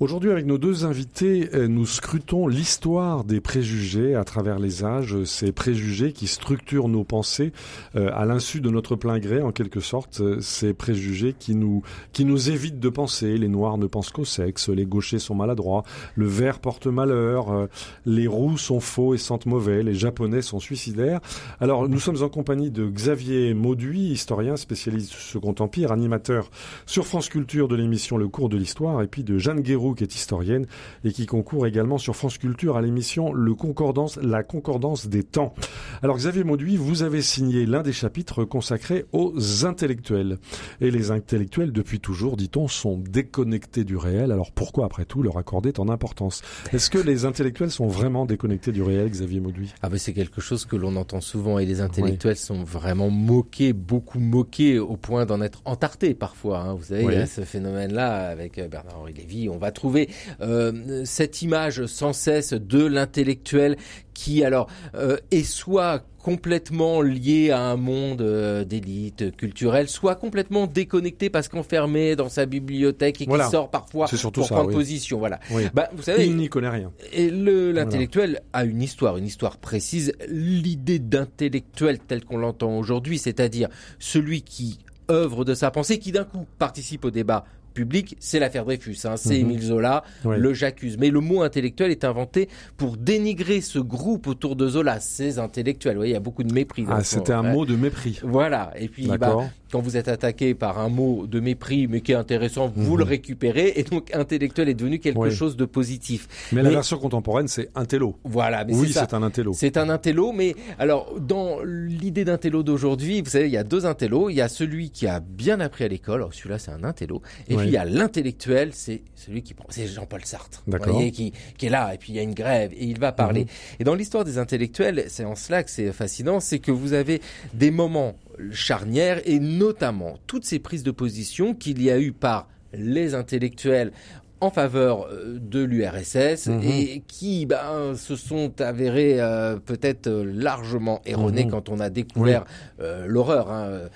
Aujourd'hui, avec nos deux invités, euh, nous scrutons l'histoire des préjugés à travers les âges, ces préjugés qui structurent nos pensées euh, à l'insu de notre plein gré, en quelque sorte, euh, ces préjugés qui nous qui nous évitent de penser. Les noirs ne pensent qu'au sexe, les gauchers sont maladroits, le vert porte malheur, les roux sont faux et sentent mauvais, les japonais sont suicidaires. Alors, nous sommes en compagnie de Xavier Mauduit, historien spécialiste du Second Empire, animateur sur France Culture de l'émission Le cours de l'histoire, et puis de Jeanne Guéraud Qui est historienne et qui concourt également sur France Culture à l'émission Le Concordance, La Concordance des temps. Alors Xavier Mauduit, vous avez signé l'un des chapitres consacrés aux intellectuels. Et les intellectuels, depuis toujours, dit-on, sont déconnectés du réel. Alors pourquoi, après tout, leur accorder tant d'importance? Est-ce que les intellectuels sont vraiment déconnectés du réel, Xavier Mauduit? Ah ben c'est quelque chose que l'on entend souvent et les intellectuels sont vraiment moqués, beaucoup moqués, au point d'en être entartés parfois. Hein. Vous savez, il y a ce phénomène-là avec euh, Bernard-Henri Lévy. On va trouver euh, cette image sans cesse de l'intellectuel qui alors euh, est soit complètement lié à un monde euh, d'élite culturelle, soit complètement déconnecté parce qu'enfermé dans sa bibliothèque et qui sort parfois pour prendre position. Voilà. Bah, vous savez, il n'y connaît rien. Et l'intellectuel a une histoire, une histoire précise. L'idée d'intellectuel tel qu'on l'entend aujourd'hui, c'est-à-dire celui qui œuvre de sa pensée, qui d'un coup participe au débat public, c'est l'affaire Dreyfus, hein, c'est mhm. Émile Zola, le j'accuse. Mais le mot intellectuel est inventé pour dénigrer ce groupe autour de Zola, ces intellectuels. Vous voyez, il y a beaucoup de mépris. Ah, c'était un mot de mépris. Voilà. Et puis, bah, quand vous êtes attaqué par un mot de mépris, mais qui est intéressant, vous mhm. le récupérez. Et donc, intellectuel est devenu quelque chose de positif. Mais, la version contemporaine, c'est intello. Voilà. Mais oui, c'est un intello. C'est un intello, mais alors, dans l'idée d'intello d'aujourd'hui, vous savez, il y a deux intellos. Il y a celui qui a bien appris à l'école. Celui-là, c'est un intello. Et puis, il y a l'intellectuel, c'est celui qui prend, c'est Jean-Paul Sartre. Vous qui, qui est là. Et puis, il y a une grève et il va parler. Mhm. Et dans l'histoire des intellectuels, c'est en cela que c'est fascinant, c'est que vous avez des moments charnière et notamment toutes ces prises de position qu'il y a eu par les intellectuels en faveur euh, de l'URSS mhm. et qui ben, se sont avérés euh, peut-être largement erronés mhm. quand on a découvert euh, l'horreur. Hein,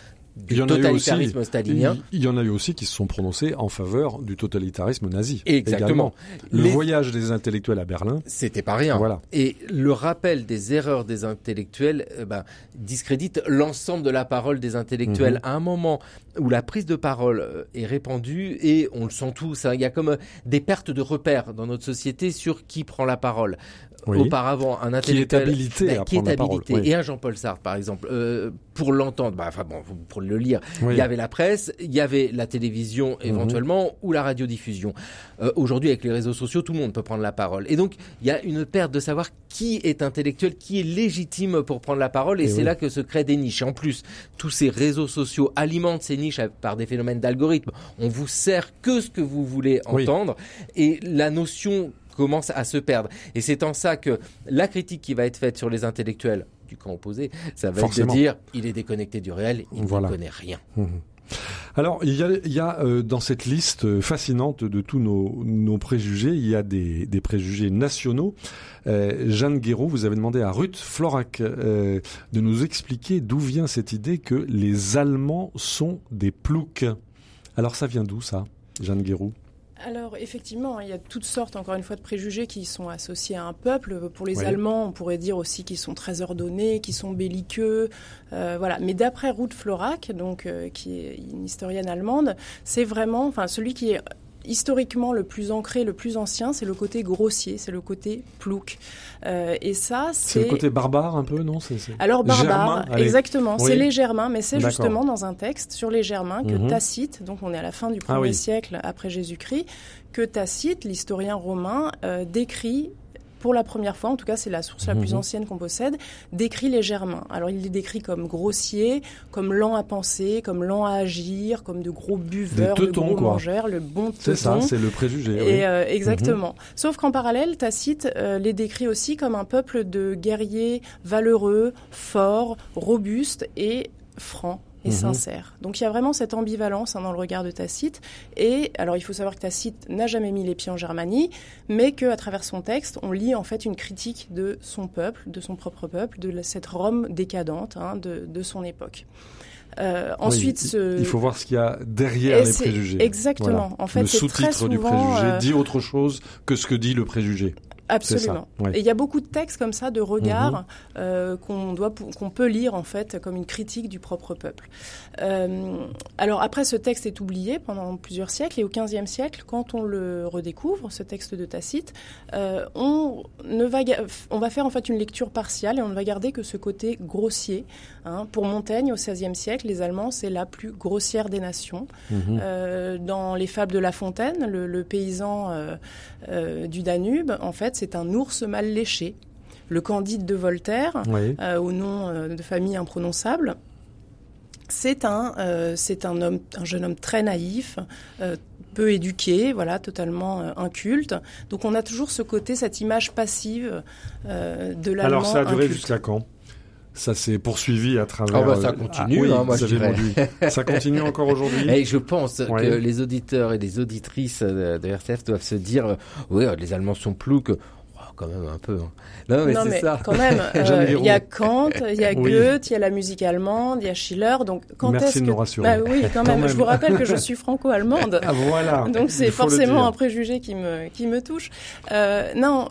du il y totalitarisme stalinien. Il y en a eu aussi qui se sont prononcés en faveur du totalitarisme nazi. Exactement. Le voyage des intellectuels à Berlin. C'était pas rien. Voilà. Et le rappel des erreurs des intellectuels euh, ben, discrédite l'ensemble de la parole des intellectuels. Mhm. À un moment où la prise de parole euh, est répandue et on le sent tous, hein, il y a comme euh, des pertes de repères dans notre société sur qui prend la parole auparavant un intellectuel qui est habilité, bah, qui est habilité. et un Jean-Paul Sartre par exemple euh, pour l'entendre. Bah, enfin bon pour le lire. Il y avait la presse il y avait la télévision mhm. éventuellement ou la radiodiffusion. Euh, aujourd'hui avec les réseaux sociaux tout le monde peut prendre la parole. Et donc il y a une perte de savoir qui est intellectuel qui est légitime pour prendre la parole. Et, c'est là que se créent des niches. Et en plus tous ces réseaux sociaux alimentent ces niches par des phénomènes d'algorithme on vous sert que ce que vous voulez entendre. Et la notion commence à se perdre. Et c'est en ça que la critique qui va être faite sur les intellectuels du camp opposé, ça va être de dire il est déconnecté du réel, il ne connaît rien. Mmh. Alors, il y a, euh, dans cette liste fascinante de tous nos, préjugés, il y a des, préjugés nationaux. Euh, Jeanne Guéraud, vous avez demandé à Ruth Florac euh, de nous expliquer d'où vient cette idée que les Allemands sont des ploucs. Alors, ça vient d'où ça, Jeanne Guéraud? Alors effectivement, il y a toutes sortes, encore une fois, de préjugés qui sont associés à un peuple. Pour les Allemands, on pourrait dire aussi qu'ils sont très ordonnés, qu'ils sont belliqueux, euh, voilà. Mais d'après Ruth Florac, donc euh, qui est une historienne allemande, c'est vraiment, enfin, celui qui est historiquement le plus ancré, le plus ancien, c'est le côté grossier, c'est le côté plouc. Euh, et ça, c'est... le côté barbare un peu, non Alors barbare, exactement. C'est les Germains, mais c'est justement dans un texte sur les Germains que mhm. Tacite, donc on est à la fin du 1er ah siècle après Jésus-Christ, que Tacite, l'historien romain, euh, décrit pour la première fois, en tout cas c'est la source la plus mhm. ancienne qu'on possède, décrit les Germains. Alors il les décrit comme grossiers, comme lents à penser, comme lents à agir, comme de gros buveurs, de gros mangeurs, le bon C'est ça, c'est le préjugé. Et euh, exactement. Mhm. Sauf qu'en parallèle, Tacite euh, les décrit aussi comme un peuple de guerriers valeureux, forts, robustes et francs et mhm. sincère. Donc il y a vraiment cette ambivalence hein, dans le regard de Tacite. Et alors il faut savoir que Tacite n'a jamais mis les pieds en Germanie, mais qu'à travers son texte, on lit en fait une critique de son peuple, de son propre peuple, de cette Rome décadente hein, de, de, son époque. Euh, ensuite, il faut voir ce qu'il y a derrière les préjugés. Exactement. En fait, le sous-titre du préjugé euh, dit autre chose que ce que dit le préjugé. Absolument. Et il y a beaucoup de textes comme ça, de regards mhm. euh, qu'on doit, qu'on peut lire en fait comme une critique du propre peuple. Euh, alors après, ce texte est oublié pendant plusieurs siècles et au XVe siècle, quand on le redécouvre, ce texte de Tacite, euh, on ne va, on va faire en fait une lecture partiale et on ne va garder que ce côté grossier. Hein. Pour Montaigne, au XVIe siècle, les Allemands c'est la plus grossière des nations. Mhm. Dans les fables de La Fontaine, le, le paysan du Danube, en fait, c'est un ours mal léché. Le Candide de Voltaire, euh, au nom euh, de famille imprononçable, c'est un, c'est un homme, un jeune homme très naïf, peu éduqué, voilà, totalement inculte. Donc on a toujours ce côté, cette image passive de l'allemand. Alors ça a duré jusqu'à quand? Ça s'est poursuivi à travers. Ah bah ça continue, ah, hein, moi je Ça continue encore aujourd'hui. Et je pense que les auditeurs et les auditrices de, RCF doivent se dire, oui, les Allemands sont plus que quand même un peu. Hein. Non, mais c'est ça. Quand même, euh, il y a Kant, il y a Goethe, il y a la musique allemande, il y a Schiller. Donc, quand Merci de nous rassurer. Bah, oui, quand, même. Je vous rappelle que je suis franco-allemande. Ah, voilà. Donc, c'est forcément un préjugé qui me, qui me touche. Euh, non,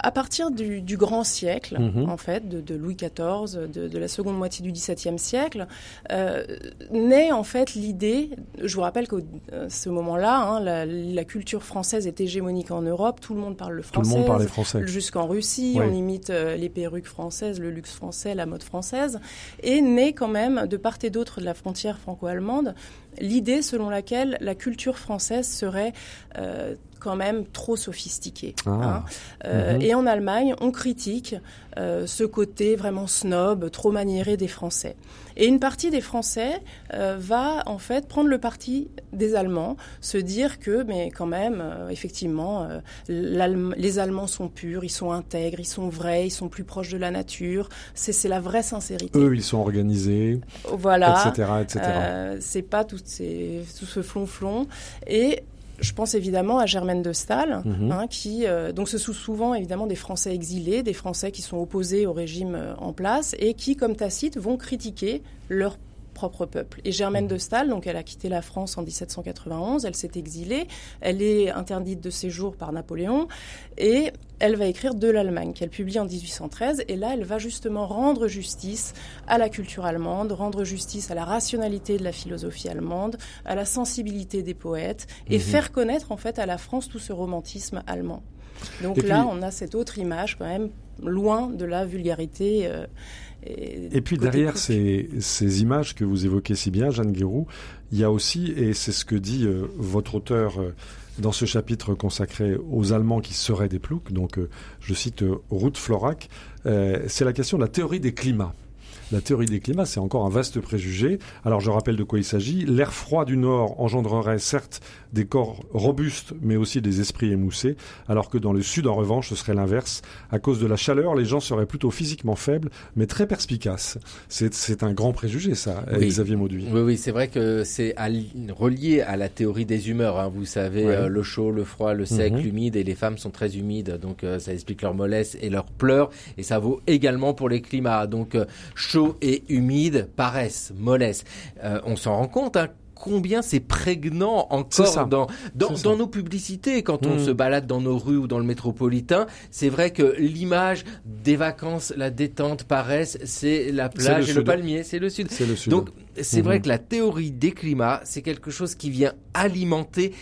à partir du, du grand siècle, mhm. en fait, de, de Louis XIV, de, de, la seconde moitié du XVIIe siècle, euh, naît en fait l'idée. Je vous rappelle qu'à euh, ce moment-là, hein, la, la, culture française est hégémonique en Europe. Tout le monde parle le français. Tout le monde parlait français. Jusqu'en Russie, on imite euh, les perruques françaises, le luxe français, la mode française, et naît quand même de part et d'autre de la frontière franco-allemande l'idée selon laquelle la culture française serait euh, quand même trop sophistiquée. Ah. Hein. Euh, mhm. Et en Allemagne, on critique euh, ce côté vraiment snob, trop maniéré des Français. Et une partie des Français euh, va en fait prendre le parti des Allemands, se dire que, mais quand même, effectivement, les Allemands sont purs, ils sont intègres, ils sont vrais, ils sont plus proches de la nature. C'est la vraie sincérité. Eux, ils sont organisés, voilà, etc., etc. c'est pas tout, ces, tout ce flonflon. Et je pense évidemment à Germaine de Stahl, mhm. hein, qui donc se sous souvent évidemment des Français exilés, des Français qui sont opposés au régime en place et qui, comme Tacite, vont critiquer leur propre peuple. Et Germaine mmh. de Staël, donc elle a quitté la France en 1791, elle s'est exilée, elle est interdite de séjour par Napoléon et elle va écrire de l'Allemagne qu'elle publie en 1813 et là elle va justement rendre justice à la culture allemande, rendre justice à la rationalité de la philosophie allemande, à la sensibilité des poètes et mmh. faire connaître en fait à la France tout ce romantisme allemand. Donc là, on a cette autre image quand même loin de la vulgarité. Euh, et, puis derrière ces, ces, images que vous évoquez si bien, Jeanne Guérou, il y a aussi, et c'est ce que dit euh, votre auteur euh, dans ce chapitre consacré aux Allemands qui seraient des ploucs, donc euh, je cite Ruth Florac, c'est la question de la théorie des climats. La théorie des climats, c'est encore un vaste préjugé. Alors je rappelle de quoi il s'agit. L'air froid du Nord engendrerait certes des corps robustes, mais aussi des esprits émoussés, alors que dans le Sud, en revanche, ce serait l'inverse. À cause de la chaleur, les gens seraient plutôt physiquement faibles, mais très perspicaces. C'est un grand préjugé, ça, Xavier Mauduit. Oui, oui, c'est vrai que c'est relié à la théorie des humeurs. Hein. Vous savez, euh, le chaud, le froid, le sec, mhm. l'humide, et les femmes sont très humides, donc euh, ça explique leur mollesse et leurs pleurs, et ça vaut également pour les climats. Donc euh, chaud et humide paraissent mollesse. Euh, on s'en rend compte, hein, combien c'est prégnant encore dans, dans, nos publicités quand on mm. se balade dans nos rues ou dans le métropolitain. C'est vrai que l'image des vacances, la détente paraissent, c'est la plage et le palmier, c'est le sud. Le sud. Donc c'est vrai mm-hmm. que la théorie des climats, c'est quelque chose qui vient alimenter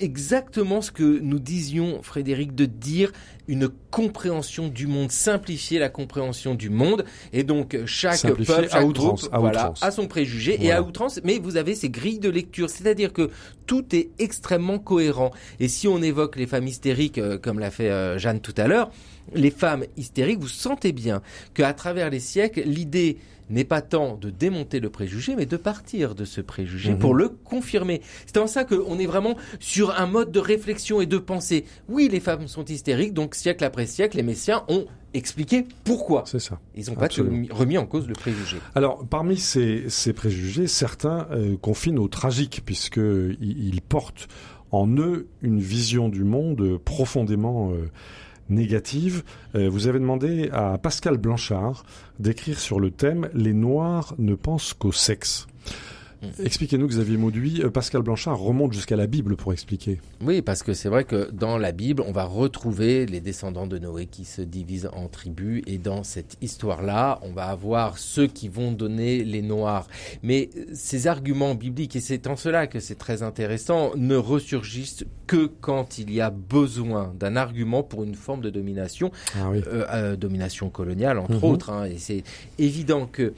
exactement ce que nous disions, Frédéric, de dire une compréhension du monde, simplifier la compréhension du monde. Et donc, chaque peuple, chaque à outrance, voilà, a son préjugé et à outrance, mais vous avez ces grilles de lecture. C'est-à-dire que tout est extrêmement cohérent. Et si on évoque les femmes hystériques, euh, comme l'a fait euh, Jeanne tout à l'heure, les femmes hystériques, vous sentez bien qu'à travers les siècles, l'idée n'est pas tant de démonter le préjugé, mais de partir de ce préjugé mhm. pour le confirmer. C'est en ça qu'on est vraiment sur un mode de réflexion et de pensée. Oui, les femmes sont hystériques, donc siècle après siècle, les messiens ont expliqué pourquoi. C'est ça. Ils n'ont pas remis en cause le préjugé. Alors, parmi ces, préjugés, certains euh, confinent au tragique, puisqu'ils portent en eux une vision du monde profondément... Euh, négative. Euh, vous avez demandé à Pascal Blanchard d'écrire sur le thème Les Noirs ne pensent qu'au sexe. Mm. Expliquez-nous, Xavier Mauduit. Euh, Pascal Blanchard remonte jusqu'à la Bible pour expliquer. Oui, parce que c'est vrai que dans la Bible, on va retrouver les descendants de Noé qui se divisent en tribus. Et dans cette histoire-là, on va avoir ceux qui vont donner les Noirs. Mais euh, ces arguments bibliques, et c'est en cela que c'est très intéressant, ne ressurgissent que quand il y a besoin d'un argument pour une forme de domination, ah euh, domination coloniale entre mhm. autres. Hein. et c'est évident que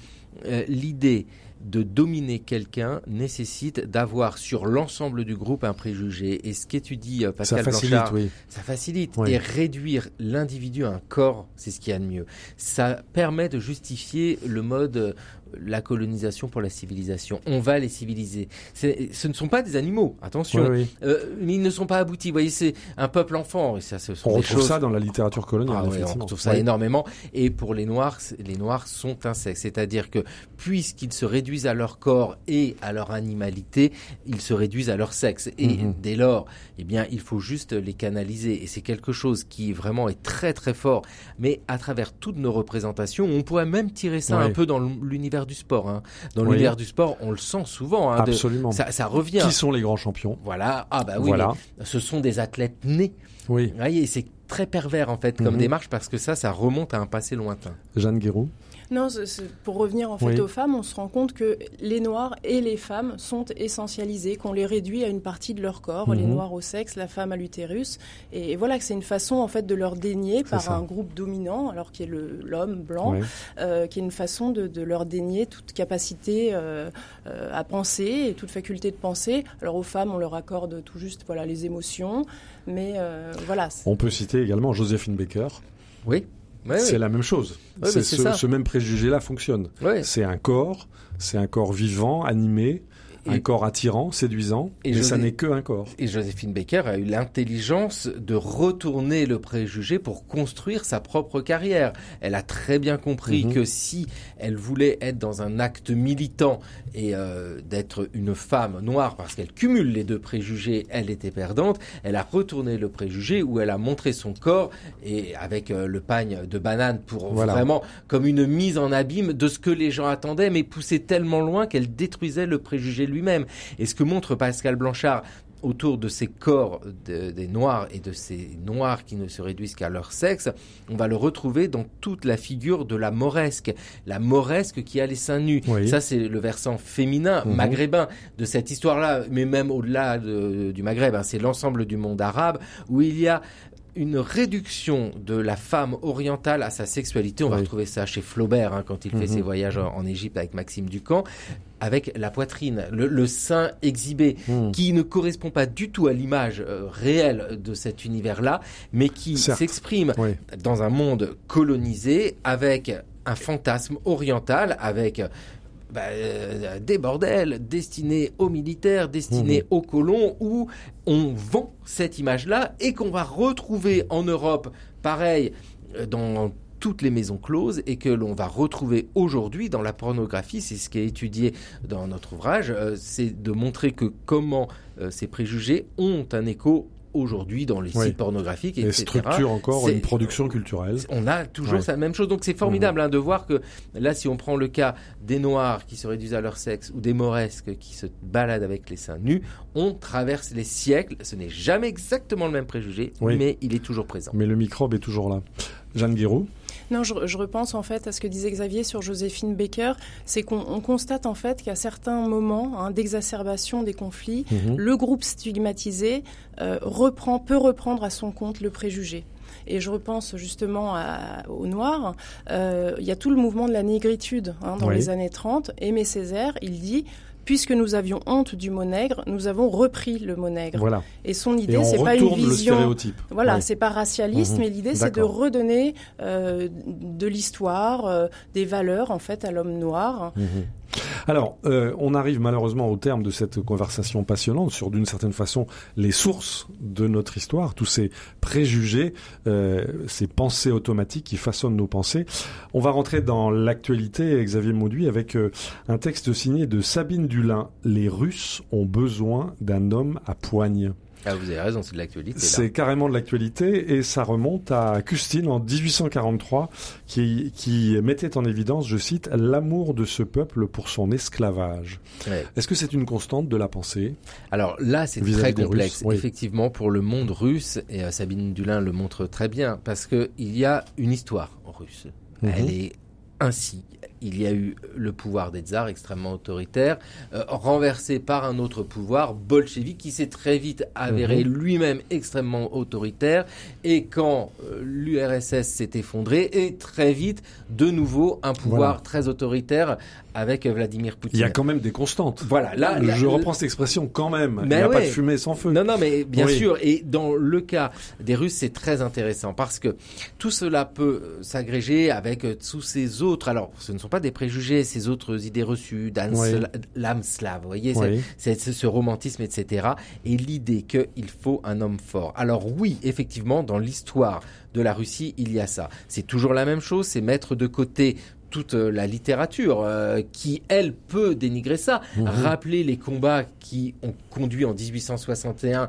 l'idée de dominer quelqu'un nécessite d'avoir sur l'ensemble du groupe un préjugé. Et ce qu'étudie euh, Pascal ça facilite, Blanchard, ça facilite. Et réduire l'individu à un corps, c'est ce qu'il y a de mieux. Ça permet de justifier le mode la colonisation pour la civilisation. On va les civiliser. Ce ne sont pas des animaux, attention. Euh, mais ils ne sont pas aboutis. Vous voyez, c'est un peuple enfant. Et ça, ce on retrouve ça dans la littérature coloniale. Ah on retrouve ça énormément. Et pour les Noirs, les Noirs sont un sexe. C'est-à-dire que puisqu'ils se réduisent à leur corps et à leur animalité, ils se réduisent à leur sexe. Et mhm. dès lors, eh bien, il faut juste les canaliser. Et c'est quelque chose qui vraiment est très très fort. Mais à travers toutes nos représentations, on pourrait même tirer ça un peu dans l'univers du sport. Hein. Dans l'univers du sport, on le sent souvent. Hein, Absolument. ça, revient. Qui sont les grands champions? Voilà. Ah bah oui. Voilà. Ce sont des athlètes nés. Oui. Et c'est très pervers en fait comme mhm. démarche parce que ça, ça remonte à un passé lointain. Jeanne Guéroux non, pour revenir en fait aux femmes, on se rend compte que les noirs et les femmes sont essentialisés, qu'on les réduit à une partie de leur corps, les mhm. noirs au sexe, la femme à l'utérus, et, voilà que c'est une façon en fait de leur dénier par un groupe dominant, alors qui est l'homme blanc, euh, qui est une façon de, leur dénier toute capacité euh, euh, à penser et toute faculté de penser. Alors aux femmes, on leur accorde tout juste voilà les émotions, mais voilà. On peut citer également Joséphine Baker. Oui c'est la même chose. ce, ce, même préjugé-là fonctionne. C'est un corps, c'est un corps vivant, animé, un corps attirant, séduisant, et mais ça n'est que un corps. Et Joséphine Baker a eu l'intelligence de retourner le préjugé pour construire sa propre carrière. Elle a très bien compris mhm. que si elle voulait être dans un acte militant et euh, d'être une femme noire, parce qu'elle cumule les deux préjugés, elle était perdante. Elle a retourné le préjugé où elle a montré son corps et avec euh, le pagne de banane pour vraiment comme une mise en abîme de ce que les gens attendaient, mais poussée tellement loin qu'elle détruisait le préjugé lui-même. Et ce que montre Pascal Blanchard autour de ces corps des noirs et de ces noirs qui ne se réduisent qu'à leur sexe, on va le retrouver dans toute la figure de la moresque, la moresque qui a les seins nus. Ça, c'est le versant féminin mhm. maghrébin de cette histoire-là, mais même au-delà du Maghreb, hein. c'est l'ensemble du monde arabe où il y a une réduction de la femme orientale à sa sexualité. On va retrouver ça chez Flaubert hein, quand il fait mhm. ses voyages en, Égypte avec Maxime Ducamp, avec la poitrine, le, sein exhibé, mhm. qui ne correspond pas du tout à l'image euh, réelle de cet univers-là, mais qui s'exprime dans un monde colonisé avec un fantasme oriental, avec bah, euh, des bordels destinés aux militaires, destinés mmh. aux colons, où on vend cette image-là et qu'on va retrouver en Europe, pareil, euh, dans toutes les maisons closes et que l'on va retrouver aujourd'hui dans la pornographie, c'est ce qui est étudié dans notre ouvrage, euh, c'est de montrer que comment ces préjugés ont un écho aujourd'hui dans les sites pornographiques, et structure encore une production culturelle. On a toujours la même chose. Donc c'est formidable mmh. hein, de voir que là, si on prend le cas des Noirs qui se réduisent à leur sexe ou des Mauresques qui se baladent avec les seins nus, on traverse les siècles. Ce n'est jamais exactement le même préjugé, mais il est toujours présent. Mais le microbe est toujours là. Jeanne Guiraud non, je, repense en fait à ce que disait Xavier sur Joséphine Baker, c'est qu'on constate en fait qu'à certains moments hein, d'exacerbation des conflits, mhm. le groupe stigmatisé euh, reprend, peut reprendre à son compte le préjugé. Et je repense justement aux Noirs. Euh, il y a tout le mouvement de la négritude hein, dans les années 30. Aimé Césaire, il dit puisque nous avions honte du mot nègre, nous avons repris le mot nègre. Voilà. Et son idée, c'est pas une vision. Voilà, c'est pas racialiste, mhm. mais l'idée, c'est de redonner euh, de l'histoire, euh, des valeurs en fait à l'homme noir. Mhm. Alors, euh, on arrive malheureusement au terme de cette conversation passionnante sur, d'une certaine façon, les sources de notre histoire, tous ces préjugés, euh, ces pensées automatiques qui façonnent nos pensées. On va rentrer dans l'actualité, Xavier Mauduit, avec euh, un texte signé de Sabine Dulin. Les Russes ont besoin d'un homme à poigne. Ah, vous avez raison, c'est de l'actualité. C'est carrément de l'actualité et ça remonte à Custine en 1843 qui, qui mettait en évidence, je cite, l'amour de ce peuple pour son esclavage. Est-ce que c'est une constante de la pensée? Alors là, c'est très complexe. Effectivement, pour le monde russe, et euh, Sabine Dulin le montre très bien, parce qu'il y a une histoire russe. Mhm. Elle est ainsi il y a eu le pouvoir des tsars extrêmement autoritaire, euh, renversé par un autre pouvoir bolchevique qui s'est très vite avéré mhm. lui-même extrêmement autoritaire. Et quand euh, l'URSS s'est effondré, et très vite, de nouveau, un pouvoir très autoritaire avec Vladimir Poutine. Il y a quand même des constantes. Voilà, là, je reprends cette expression quand même. il n'y a pas de fumée sans feu. Non, non, mais bien sûr. Et dans le cas des Russes, c'est très intéressant parce que tout cela peut euh, s'agréger avec tous ces autres. Alors, ce ne sont pas des préjugés, ces autres idées reçues, l'âme slave, vous voyez, c'est ce romantisme, etc. Et l'idée qu'il faut un homme fort. Alors oui, effectivement, dans l'histoire de la Russie, il y a ça. C'est toujours la même chose, c'est mettre de côté toute euh, la littérature euh, qui, elle, peut dénigrer ça. Mhm. Rappeler les combats qui ont conduit en 1861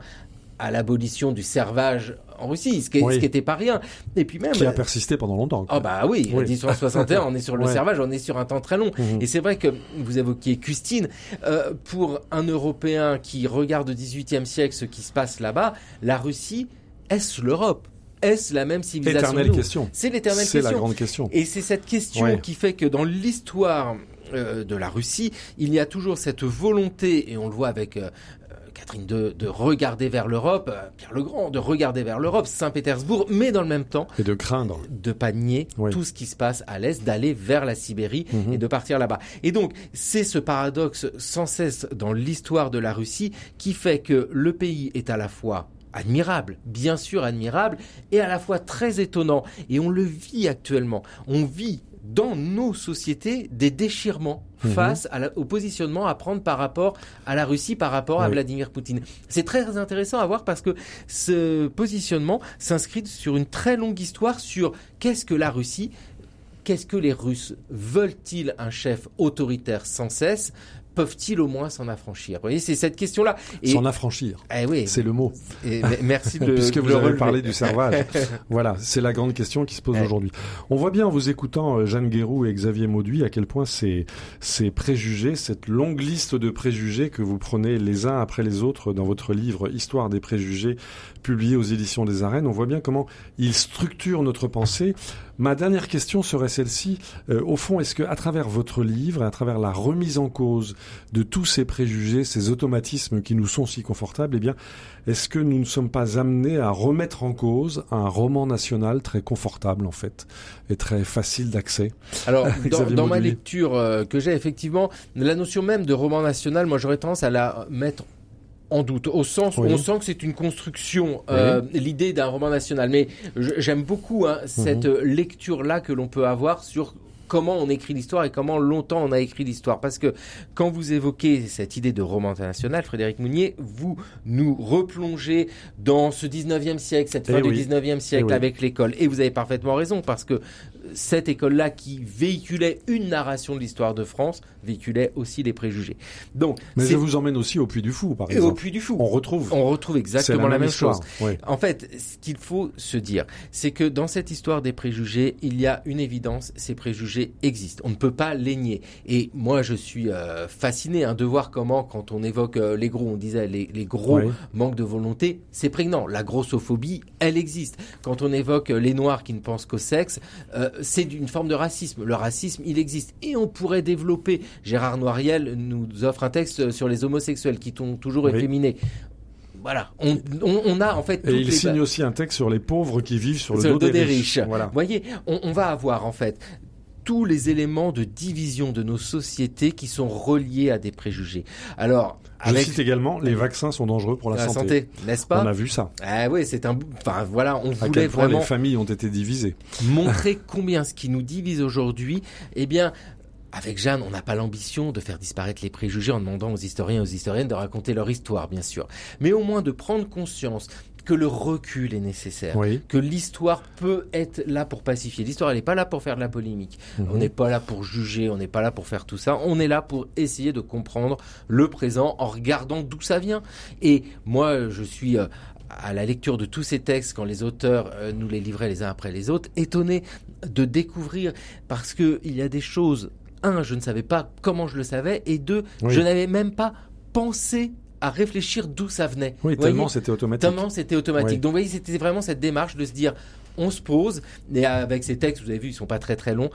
à l'abolition du servage en Russie, ce qui, n'était pas rien. Et puis même qui a persisté pendant longtemps. Ah bah oui, en 1861, on est sur le servage, on est sur un temps très long. Mhm. Et c'est vrai que vous évoquiez Custine, euh, pour un Européen qui regarde au XVIIIe siècle ce qui se passe là-bas, la Russie est-ce l'Europe? Est-ce la même civilisation Éternelle question. C'est l'éternelle question. C'est la grande question. Et c'est cette question qui fait que dans l'histoire euh, de la Russie, il y a toujours cette volonté, et on le voit avec euh, Catherine II, de regarder vers l'Europe, euh, Pierre le Grand, de regarder vers l'Europe, Saint-Pétersbourg, mais dans le même temps. Et de craindre. De pas nier tout ce qui se passe à l'Est, d'aller vers la Sibérie mhm. et de partir là-bas. Et donc, c'est ce paradoxe sans cesse dans l'histoire de la Russie qui fait que le pays est à la fois admirable, bien sûr admirable, et à la fois très étonnant. Et on le vit actuellement. On vit dans nos sociétés des déchirements mhm. face au positionnement à prendre par rapport à la Russie, par rapport à Vladimir Poutine. C'est très intéressant à voir parce que ce positionnement s'inscrit sur une très longue histoire sur qu'est-ce que la Russie, qu'est-ce que les Russes veulent-ils un chef autoritaire sans cesse peuvent-ils au moins s'en affranchir Vous voyez, c'est cette question-là. S'en affranchir. Eh oui. C'est le mot. Et, merci de Puisque vous avez parlé du servage. voilà, c'est la grande question qui se pose aujourd'hui. On voit bien en vous écoutant euh, Jeanne Guérou et Xavier Mauduit à quel point ces, ces préjugés, cette longue liste de préjugés que vous prenez les uns après les autres dans votre livre Histoire des préjugés, publié aux éditions des Arènes, on voit bien comment ils structurent notre pensée. Ma dernière question serait celle-ci. Euh, au fond, est-ce que à travers votre livre, à travers la remise en cause de tous ces préjugés, ces automatismes qui nous sont si confortables, eh bien, est-ce que nous ne sommes pas amenés à remettre en cause un roman national très confortable en fait et très facile d'accès? Alors, dans, ma lecture euh, que j'ai effectivement, la notion même de roman national, moi j'aurais tendance à la mettre en doute, au sens où on sent que c'est une construction, euh, l'idée d'un roman national. Mais j'aime beaucoup hein, cette mhm. lecture-là que l'on peut avoir sur comment on écrit l'histoire et comment longtemps on a écrit l'histoire. Parce que quand vous évoquez cette idée de roman international, Frédéric Mounier, vous nous replongez dans ce 19e siècle, cette fin eh du 19e siècle eh avec l'école. Et vous avez parfaitement raison, parce que cette école-là qui véhiculait une narration de l'histoire de France véhiculait aussi les préjugés. Donc, mais je vous emmène aussi au Puy du Fou, par exemple. Et au Puy du Fou, on retrouve, on retrouve exactement la même, chose. En fait, ce qu'il faut se dire, c'est que dans cette histoire des préjugés, il y a une évidence ces préjugés existent. On ne peut pas les nier. Et moi, je suis euh, fasciné hein, de voir comment, quand on évoque euh, les gros, on disait les, les gros manquent de volonté, c'est prégnant. La grossophobie, elle existe. Quand on évoque euh, les noirs qui ne pensent qu'au sexe, c'est une forme de racisme. Le racisme, il existe. Et on pourrait développer. Gérard Noiriel nous offre un texte sur les homosexuels qui sont toujours efféminés voilà, on, a en fait. Et il signe aussi un texte sur les pauvres qui vivent sur le, dos, des, riches. Voilà. Vous voyez, on, va avoir en fait tous les éléments de division de nos sociétés qui sont reliés à des préjugés. Alors, je cite également, les vaccins sont dangereux pour la, santé. n'est-ce pas On a vu ça. Ah oui, c'est un. Enfin voilà, on à voulait vraiment. les familles ont été divisées. Montrer combien ce qui nous divise aujourd'hui, eh bien, avec Jeanne, on n'a pas l'ambition de faire disparaître les préjugés en demandant aux historiens et aux historiennes de raconter leur histoire, bien sûr. Mais au moins de prendre conscience que le recul est nécessaire, que l'histoire peut être là pour pacifier. L'histoire, elle n'est pas là pour faire de la polémique. Mhm. On n'est pas là pour juger, on n'est pas là pour faire tout ça. On est là pour essayer de comprendre le présent en regardant d'où ça vient. Et moi, je suis euh, à la lecture de tous ces textes, quand les auteurs euh, nous les livraient les uns après les autres, étonné de découvrir parce que il y a des choses. Un, je ne savais pas comment je le savais, et deux, je n'avais même pas pensé à réfléchir d'où ça venait. Oui, tellement c'était automatique. Tellement c'était automatique. Donc, vous voyez, c'était vraiment cette démarche de se dire, on se pose, et avec ces textes, vous avez vu, ils sont pas très très longs.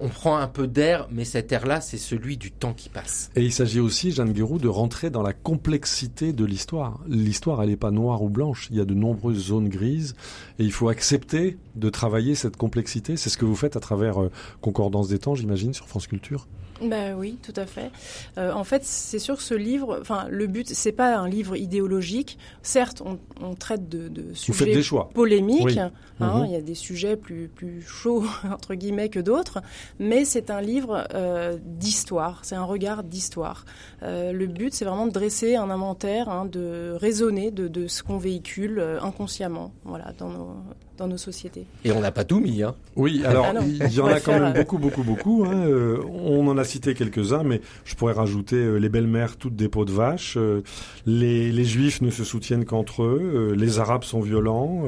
On prend un peu d'air, mais cet air-là, c'est celui du temps qui passe. Et il s'agit aussi, Jeanne Guérou, de rentrer dans la complexité de l'histoire. L'histoire, elle n'est pas noire ou blanche. Il y a de nombreuses zones grises, et il faut accepter de travailler cette complexité. C'est ce que vous faites à travers euh, Concordance des temps, j'imagine, sur France Culture? Ben oui, tout à fait. Euh, en fait, c'est sûr que ce livre, enfin, le but, c'est pas un livre idéologique. Certes, on, traite de, de sujets polémiques. Hein, mhm. Il y a des sujets plus plus chauds entre guillemets que d'autres, mais c'est un livre euh, d'histoire. C'est un regard d'histoire. Euh, le but, c'est vraiment de dresser un inventaire, hein, de raisonner de, de ce qu'on véhicule inconsciemment, voilà, dans nos dans nos sociétés. Et on n'a pas tout mis, hein Oui, alors ah il y en a quand même beaucoup, beaucoup, beaucoup. Hein. Euh, on en a cité quelques-uns, mais je pourrais rajouter euh, les belles-mères toutes des peaux de vache, euh, les, les juifs ne se soutiennent qu'entre eux, les arabes sont violents,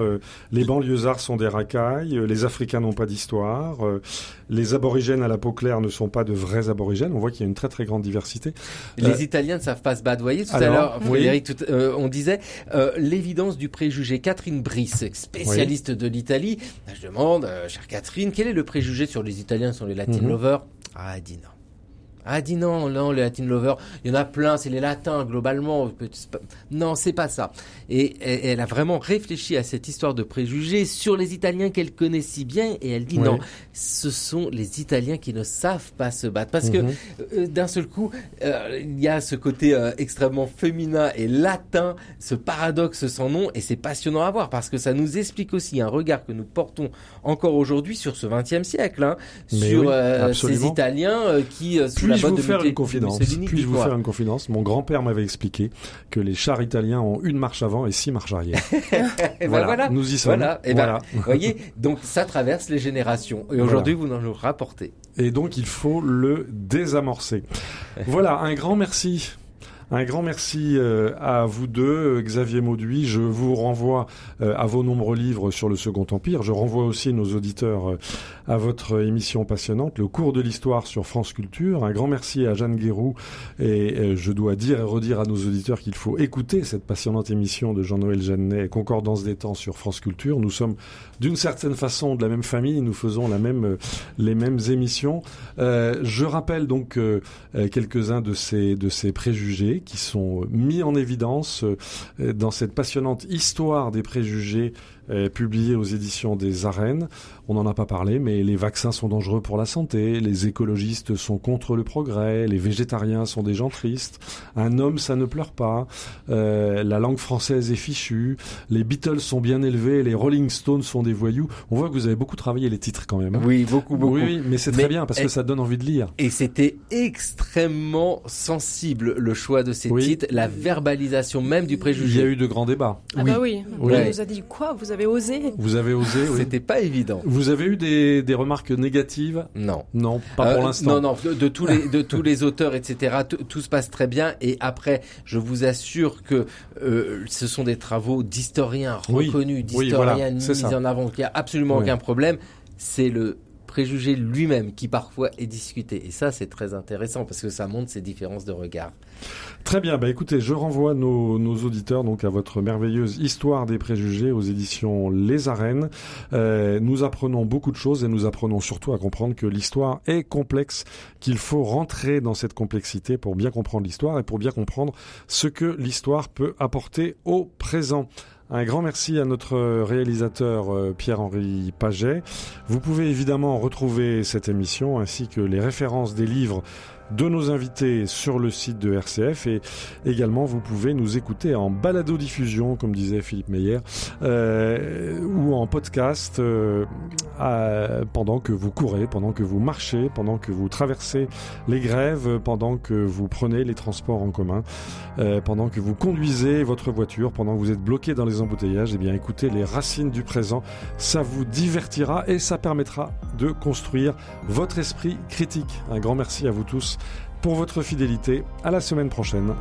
les banlieusards sont des racailles, les africains n'ont pas d'histoire, les aborigènes à la peau claire ne sont pas de vrais aborigènes. On voit qu'il y a une très très grande diversité. Les Italiens ne savent pas se voyez, tout à l'heure, on disait l'évidence du préjugé. Catherine Brice, spécialiste de l'Italie. Je demande, euh, chère Catherine, quel est le préjugé sur les Italiens, sur les Latin mhm. lovers? Ah, dit non. Ah, dit non, non, les Latin lovers, il y en a plein, c'est les Latins globalement. Non, c'est pas ça. Et, elle a vraiment réfléchi à cette histoire de préjugés sur les Italiens qu'elle connaît si bien, et elle dit non, ce sont les Italiens qui ne savent pas se battre, parce que mhm. euh, d'un seul coup, euh, il y a ce côté euh, extrêmement féminin et latin, ce paradoxe sans nom, et c'est passionnant à voir parce que ça nous explique aussi un regard que nous portons encore aujourd'hui sur ce XXe siècle, hein, sur ces Italiens qui puis-je vous faire une confidence Puis-je vous faire une confidence Mon grand-père m'avait expliqué que les chars italiens ont une marche avant et six marches arrière. Ben voilà, nous y sommes. Voilà. Et ben, vous voyez, donc ça traverse les générations. Et aujourd'hui, vous nous rapportez. Et donc, il faut le désamorcer. voilà, un grand merci un grand merci euh, à vous deux, Xavier Mauduit. Je vous renvoie euh, à vos nombreux livres sur le Second Empire. Je renvoie aussi nos auditeurs euh, à votre émission passionnante, le cours de l'histoire sur France Culture. Un grand merci à Jeanne Guérou. Et je dois dire et redire à nos auditeurs qu'il faut écouter cette passionnante émission de Jean-Noël Jeannet, Concordance des temps sur France Culture. Nous sommes d'une certaine façon de la même famille. Nous faisons la même, les mêmes émissions. je rappelle donc quelques-uns de ces, de ces préjugés qui sont mis en évidence euh, dans cette passionnante histoire des préjugés euh, publiée aux éditions des Arènes. On n'en a pas parlé, mais les vaccins sont dangereux pour la santé, les écologistes sont contre le progrès, les végétariens sont des gens tristes, un homme ça ne pleure pas, euh, la langue française est fichue, les Beatles sont bien élevés, les Rolling Stones sont des voyous. On voit que vous avez beaucoup travaillé les titres quand même. Hein. Oui, beaucoup, beaucoup. Oui, mais c'est très bien parce que ça donne envie de lire. Et c'était extrêmement sensible le choix de ces titres, la verbalisation même du préjugé. Il y a eu de grands débats. Ah oui. bah oui. On nous a dit quoi Vous avez osé? Vous avez osé, oui. C'était pas évident. Vous avez eu des, des remarques négatives? Non. Non, pas pour euh, l'instant. Non, non, de, tous les de tous les auteurs, etc. Tout se passe très bien. Et après, je vous assure que euh, ce sont des travaux d'historiens reconnus, d'historiens mis en avant. Il n'y a absolument aucun problème. C'est le préjugé lui-même qui parfois est discuté. Et ça, c'est très intéressant parce que ça montre ces différences de regard. Très bien, bah écoutez, je renvoie nos, nos auditeurs donc à votre merveilleuse histoire des préjugés aux éditions Les Arènes. Euh, nous apprenons beaucoup de choses et nous apprenons surtout à comprendre que l'histoire est complexe, qu'il faut rentrer dans cette complexité pour bien comprendre l'histoire et pour bien comprendre ce que l'histoire peut apporter au présent. Un grand merci à notre réalisateur euh, Pierre-Henri Paget. Vous pouvez évidemment retrouver cette émission ainsi que les références des livres de nos invités sur le site de RCF et également vous pouvez nous écouter en balado-diffusion, comme disait Philippe Meyer, euh, ou en podcast euh, pendant que vous courez, pendant que vous marchez, pendant que vous traversez les grèves, pendant que vous prenez les transports en commun, euh, pendant que vous conduisez votre voiture, pendant que vous êtes bloqué dans les embouteillages. Eh bien, écoutez les racines du présent, ça vous divertira et ça permettra de construire votre esprit critique. Un grand merci à vous tous pour votre fidélité. À la semaine prochaine.